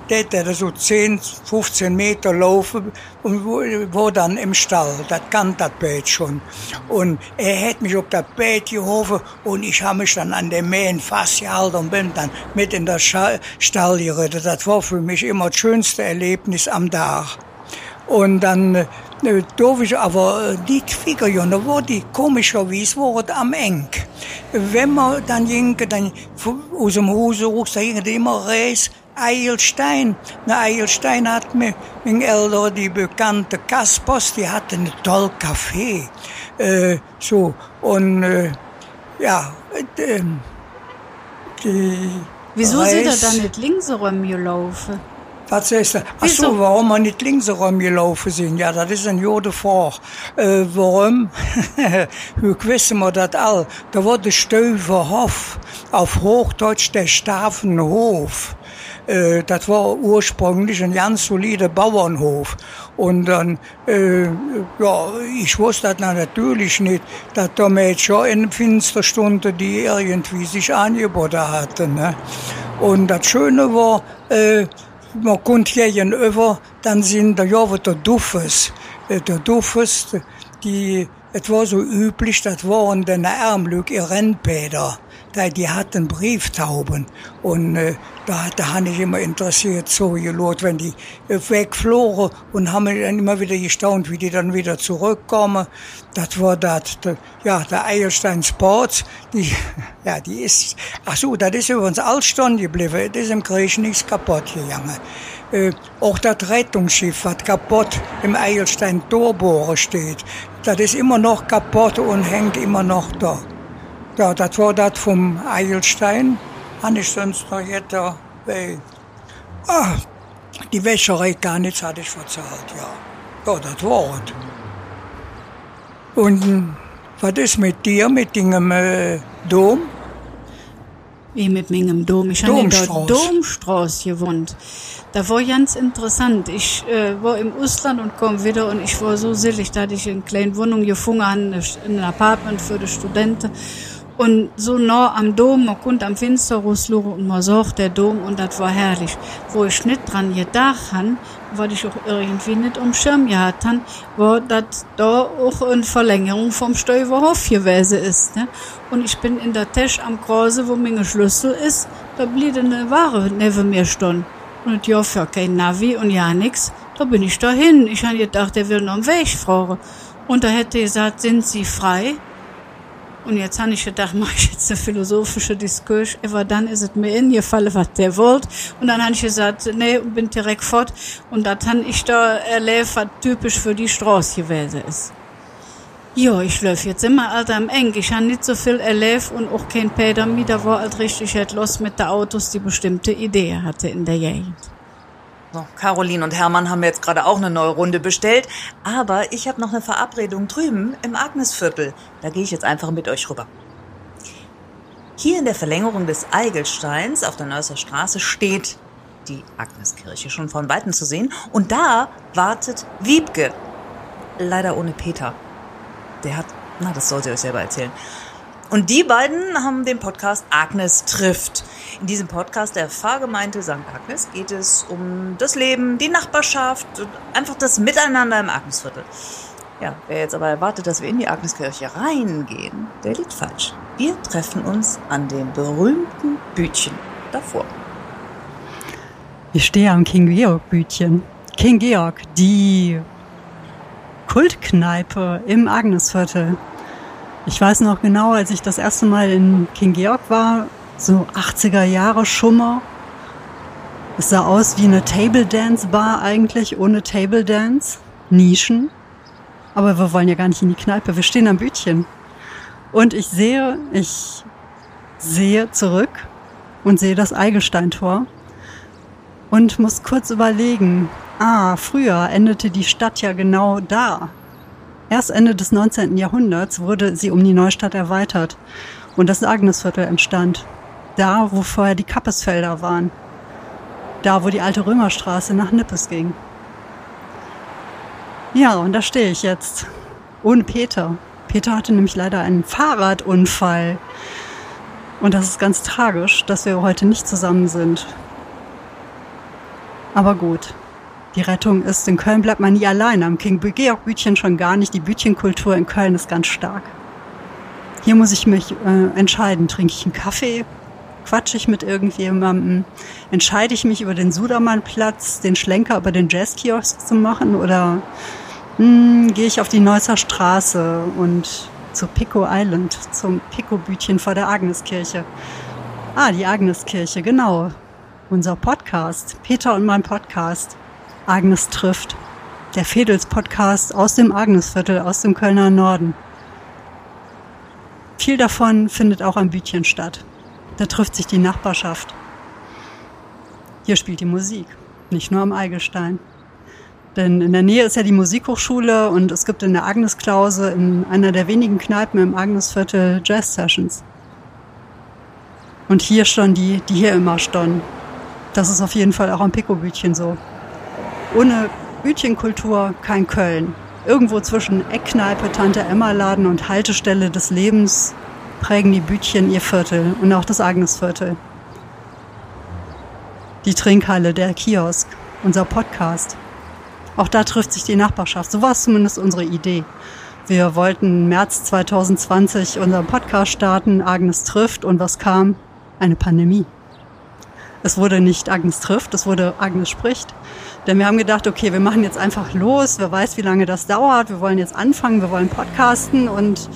der, der so 10, 15 Meter laufen und wo, wo dann im Stall, das kann das Bett schon. Und er hätte mich auf das Bett gehoben und ich habe mich dann an dem Mähen festgehalten und bin dann mit in das Stall geritten. Das war für mich immer das schönste Erlebnis am Tag. Und dann äh, darf ich aber äh, die Figuren, da war die komischerweise war am eng. Wenn man dann ging, dann aus dem raus, da ging immer Reis, Eilstein. Na, Eilstein hat mir, mein Eltern, die bekannte Kaspers, die hatten einen tollen Kaffee. Äh, so, und, äh, ja, äh, die Wieso Reis, sind er dann nicht links rumgelaufen? Was sagst du? Ach so, warum wir nicht links rumgelaufen sind? Ja, das ist ein Jode vor. Äh, warum? Wie wissen wir das all? Da war der Stöverhof, auf Hochdeutsch der Stafenhof. Äh, das war ursprünglich ein ganz solider Bauernhof. Und dann, äh, ja, ich wusste das natürlich nicht, dass der Mädchen in Finsterstunde, die irgendwie sich angeboten hatten. Ne? Und das Schöne war, äh, man konnte gegenüber, dann sind da ja der Duffes. Äh, Der Duffes, die, es war so üblich, das waren den Ärmlück, ihr Rennbäder. Die hatten Brieftauben. Und äh, da, da habe ich immer interessiert so gelot, wenn die äh, wegflogen und haben mich dann immer wieder gestaunt, wie die dann wieder zurückkommen. Das war das, ja, der Eierstein Sports, die, ja, die ist, ach so, das ist übrigens alles stehen geblieben. Das ist im Krieg nichts kaputt gegangen. Äh, auch das Rettungsschiff, was kaputt im Eilstein Torbohre steht, das ist immer noch kaputt und hängt immer noch da. Ja, das war das vom Eilstein. Habe ich sonst noch da, äh, ah, die Wäscherei gar nichts hatte ich verzahlt, ja. Ja, das war es. Und hm, was ist mit dir, mit dem äh, Dom? Wie mit meinem Dom. Ich habe in der Domstraße. Gewohnt. Da war ganz interessant. Ich äh, war im Ausland und kam wieder und ich war so selig, da hatte ich eine kleine Wohnung gefunden, ein Apartment für die Studenten. Und so nah am Dom, man konnte am Fenster rausschauen und man sah der Dom und das war herrlich. Wo ich nicht dran gedacht habe, weil ich auch irgendwie nicht am Schirm gehabt habe, war, dass da auch eine Verlängerung vom Steuerhof gewesen ist. Ne? Und ich bin in der Tasche am Krause, wo mein Schlüssel ist, da blieb eine Ware neben mir stehen. Und ja, für kein Navi und ja nix, da bin ich dahin. Ich habe gedacht, der will noch einen Weg fragen. Und da hätte er gesagt, sind Sie frei? Und jetzt habe ich gedacht, mache ich jetzt eine philosophische Diskurs, aber dann ist es mir ingefallen, was der wollte. Und dann habe ich gesagt, nee, und bin direkt fort. Und das habe ich da erlebt, was typisch für die Straße gewesen ist. Ja, ich läuft jetzt immer alter am Eng. Ich habe nicht so viel erlebt und auch kein Peter mehr. Da war halt richtig halt los mit den Autos, die bestimmte Idee hatte in der Gegend. So, Caroline und Hermann haben jetzt gerade auch eine neue Runde bestellt, aber ich habe noch eine Verabredung drüben im Agnesviertel. Da gehe ich jetzt einfach mit euch rüber. Hier in der Verlängerung des Eigelsteins auf der Neusser Straße steht die Agneskirche schon von Weitem zu sehen und da wartet Wiebke. Leider ohne Peter. Der hat, na, das soll sie euch selber erzählen. Und die beiden haben den Podcast Agnes trifft. In diesem Podcast der Pfarrgemeinde St. Agnes geht es um das Leben, die Nachbarschaft und einfach das Miteinander im Agnesviertel. Ja, wer jetzt aber erwartet, dass wir in die Agneskirche reingehen, der liegt falsch. Wir treffen uns an dem berühmten Bütchen davor. Ich stehe am King Georg Bütchen. King Georg, die Kultkneipe im Agnesviertel. Ich weiß noch genau, als ich das erste Mal in King Georg war, so 80er Jahre Schummer. Es sah aus wie eine Table Dance Bar eigentlich, ohne Table Dance. Nischen. Aber wir wollen ja gar nicht in die Kneipe. Wir stehen am Bütchen. Und ich sehe, ich sehe zurück und sehe das Eigelsteintor und muss kurz überlegen, ah, früher endete die Stadt ja genau da. Erst Ende des 19. Jahrhunderts wurde sie um die Neustadt erweitert und das Agnesviertel entstand. Da, wo vorher die Kappesfelder waren. Da, wo die alte Römerstraße nach Nippes ging. Ja, und da stehe ich jetzt. Ohne Peter. Peter hatte nämlich leider einen Fahrradunfall. Und das ist ganz tragisch, dass wir heute nicht zusammen sind. Aber gut. Die Rettung ist, in Köln bleibt man nie allein. Am King Georg Bütchen schon gar nicht. Die Bütchenkultur in Köln ist ganz stark. Hier muss ich mich äh, entscheiden. Trinke ich einen Kaffee? Quatsche ich mit irgendjemandem? Entscheide ich mich über den Sudermannplatz, den Schlenker über den Jazzkiosk zu machen? Oder hm, gehe ich auf die Neusser Straße und zu Pico Island, zum Pico-Bütchen vor der Agneskirche? Ah, die Agneskirche, genau. Unser Podcast, Peter und mein Podcast. Agnes trifft. Der Fedels-Podcast aus dem Agnesviertel, aus dem Kölner Norden. Viel davon findet auch am Bütchen statt. Da trifft sich die Nachbarschaft. Hier spielt die Musik, nicht nur am Eigelstein. Denn in der Nähe ist ja die Musikhochschule und es gibt in der Agnesklause in einer der wenigen Kneipen im Agnesviertel Jazz Sessions. Und hier schon die, die hier immer standen. Das ist auf jeden Fall auch am Pico-Bütchen so. Ohne Bütchenkultur kein Köln. Irgendwo zwischen Eckkneipe, Tante Emma Laden und Haltestelle des Lebens prägen die Bütchen ihr Viertel und auch das Agnesviertel. Die Trinkhalle, der Kiosk, unser Podcast. Auch da trifft sich die Nachbarschaft. So war es zumindest unsere Idee. Wir wollten März 2020 unseren Podcast starten, Agnes trifft und was kam? Eine Pandemie. Es wurde nicht Agnes trifft, es wurde Agnes spricht. Denn wir haben gedacht, okay, wir machen jetzt einfach los. Wer weiß, wie lange das dauert. Wir wollen jetzt anfangen, wir wollen podcasten. Und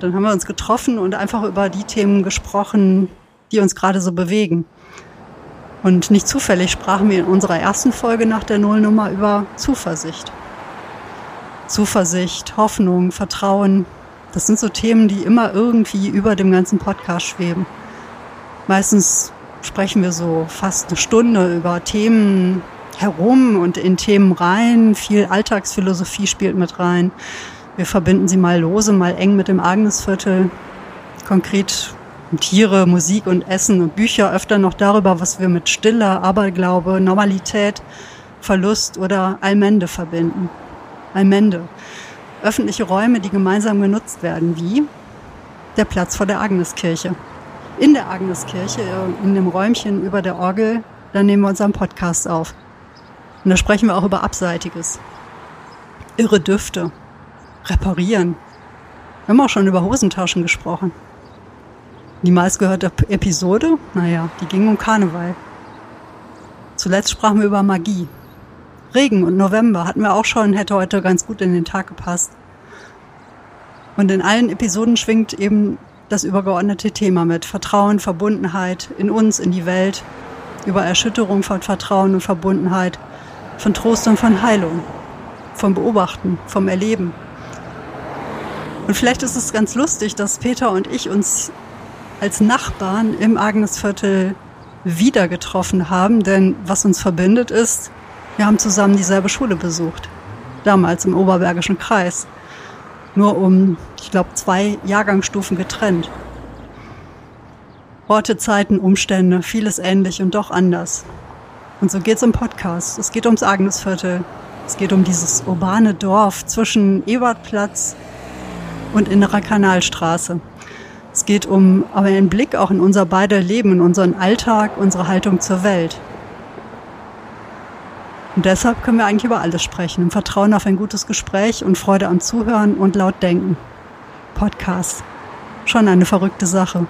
dann haben wir uns getroffen und einfach über die Themen gesprochen, die uns gerade so bewegen. Und nicht zufällig sprachen wir in unserer ersten Folge nach der Nullnummer über Zuversicht. Zuversicht, Hoffnung, Vertrauen. Das sind so Themen, die immer irgendwie über dem ganzen Podcast schweben. Meistens sprechen wir so fast eine Stunde über Themen herum und in Themen rein. Viel Alltagsphilosophie spielt mit rein. Wir verbinden sie mal lose, mal eng mit dem Agnesviertel. Konkret Tiere, Musik und Essen und Bücher öfter noch darüber, was wir mit Stille, Aberglaube, Normalität, Verlust oder Allmende verbinden. Allmende. Öffentliche Räume, die gemeinsam genutzt werden, wie der Platz vor der Agneskirche in der Agneskirche, äh, in dem Räumchen über der Orgel, da nehmen wir unseren Podcast auf. Und da sprechen wir auch über Abseitiges. Irre Düfte. Reparieren. Wir haben auch schon über Hosentaschen gesprochen. Die meistgehörte Episode, naja, die ging um Karneval. Zuletzt sprachen wir über Magie. Regen und November hatten wir auch schon, hätte heute ganz gut in den Tag gepasst. Und in allen Episoden schwingt eben das übergeordnete Thema mit Vertrauen, Verbundenheit in uns, in die Welt, über Erschütterung von Vertrauen und Verbundenheit, von Trost und von Heilung, vom Beobachten, vom Erleben. Und vielleicht ist es ganz lustig, dass Peter und ich uns als Nachbarn im Agnesviertel wieder getroffen haben, denn was uns verbindet ist, wir haben zusammen dieselbe Schule besucht, damals im Oberbergischen Kreis nur um, ich glaube, zwei Jahrgangsstufen getrennt. Orte, Zeiten, Umstände, vieles ähnlich und doch anders. Und so geht's im Podcast. Es geht ums Agnesviertel. Es geht um dieses urbane Dorf zwischen Ebertplatz und Innerer Kanalstraße. Es geht um aber einen Blick auch in unser beider Leben, in unseren Alltag, unsere Haltung zur Welt. Und deshalb können wir eigentlich über alles sprechen, im Vertrauen auf ein gutes Gespräch und Freude am Zuhören und laut denken. Podcast. Schon eine verrückte Sache.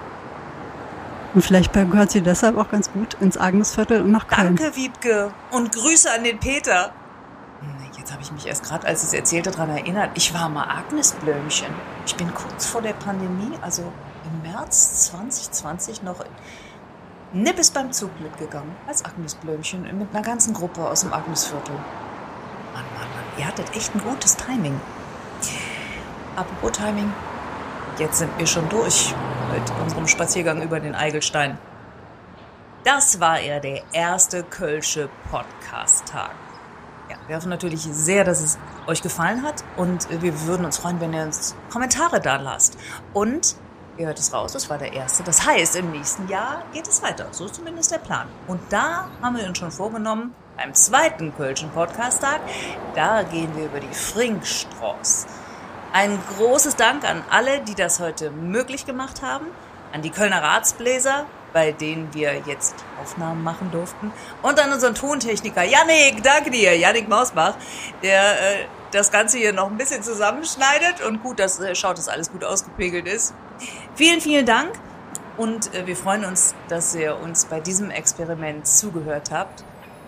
Und vielleicht gehört sie deshalb auch ganz gut ins Agnesviertel und nach Köln. Danke, Wiebke. Und Grüße an den Peter. Jetzt habe ich mich erst gerade, als es erzählte, daran erinnert. Ich war mal Agnesblömchen. Ich bin kurz vor der Pandemie, also im März 2020 noch Nipp ist beim Zug mitgegangen, als Agnes Blömchen mit einer ganzen Gruppe aus dem Agnesviertel. Mann, Mann, Mann, ihr hattet echt ein gutes Timing. Apropos Timing, jetzt sind wir schon durch mit unserem Spaziergang über den Eigelstein. Das war ja der erste Kölsche Podcast-Tag. Ja, wir hoffen natürlich sehr, dass es euch gefallen hat und wir würden uns freuen, wenn ihr uns Kommentare da lasst. Und ihr hört es raus, es war der erste. Das heißt, im nächsten Jahr geht es weiter. So ist zumindest der Plan. Und da haben wir uns schon vorgenommen, beim zweiten Kölschen Podcast-Tag, da gehen wir über die Frinkstraße. Ein großes Dank an alle, die das heute möglich gemacht haben, an die Kölner Ratsbläser, bei denen wir jetzt Aufnahmen machen durften, und an unseren Tontechniker Yannick, danke dir, Yannick Mausbach, der äh, das Ganze hier noch ein bisschen zusammenschneidet und gut, dass äh, schaut, dass alles gut ausgepegelt ist. Vielen, vielen Dank und äh, wir freuen uns, dass ihr uns bei diesem Experiment zugehört habt.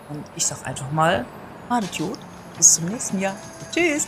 Und ich sag einfach mal, madet gut, bis zum nächsten Jahr. Tschüss.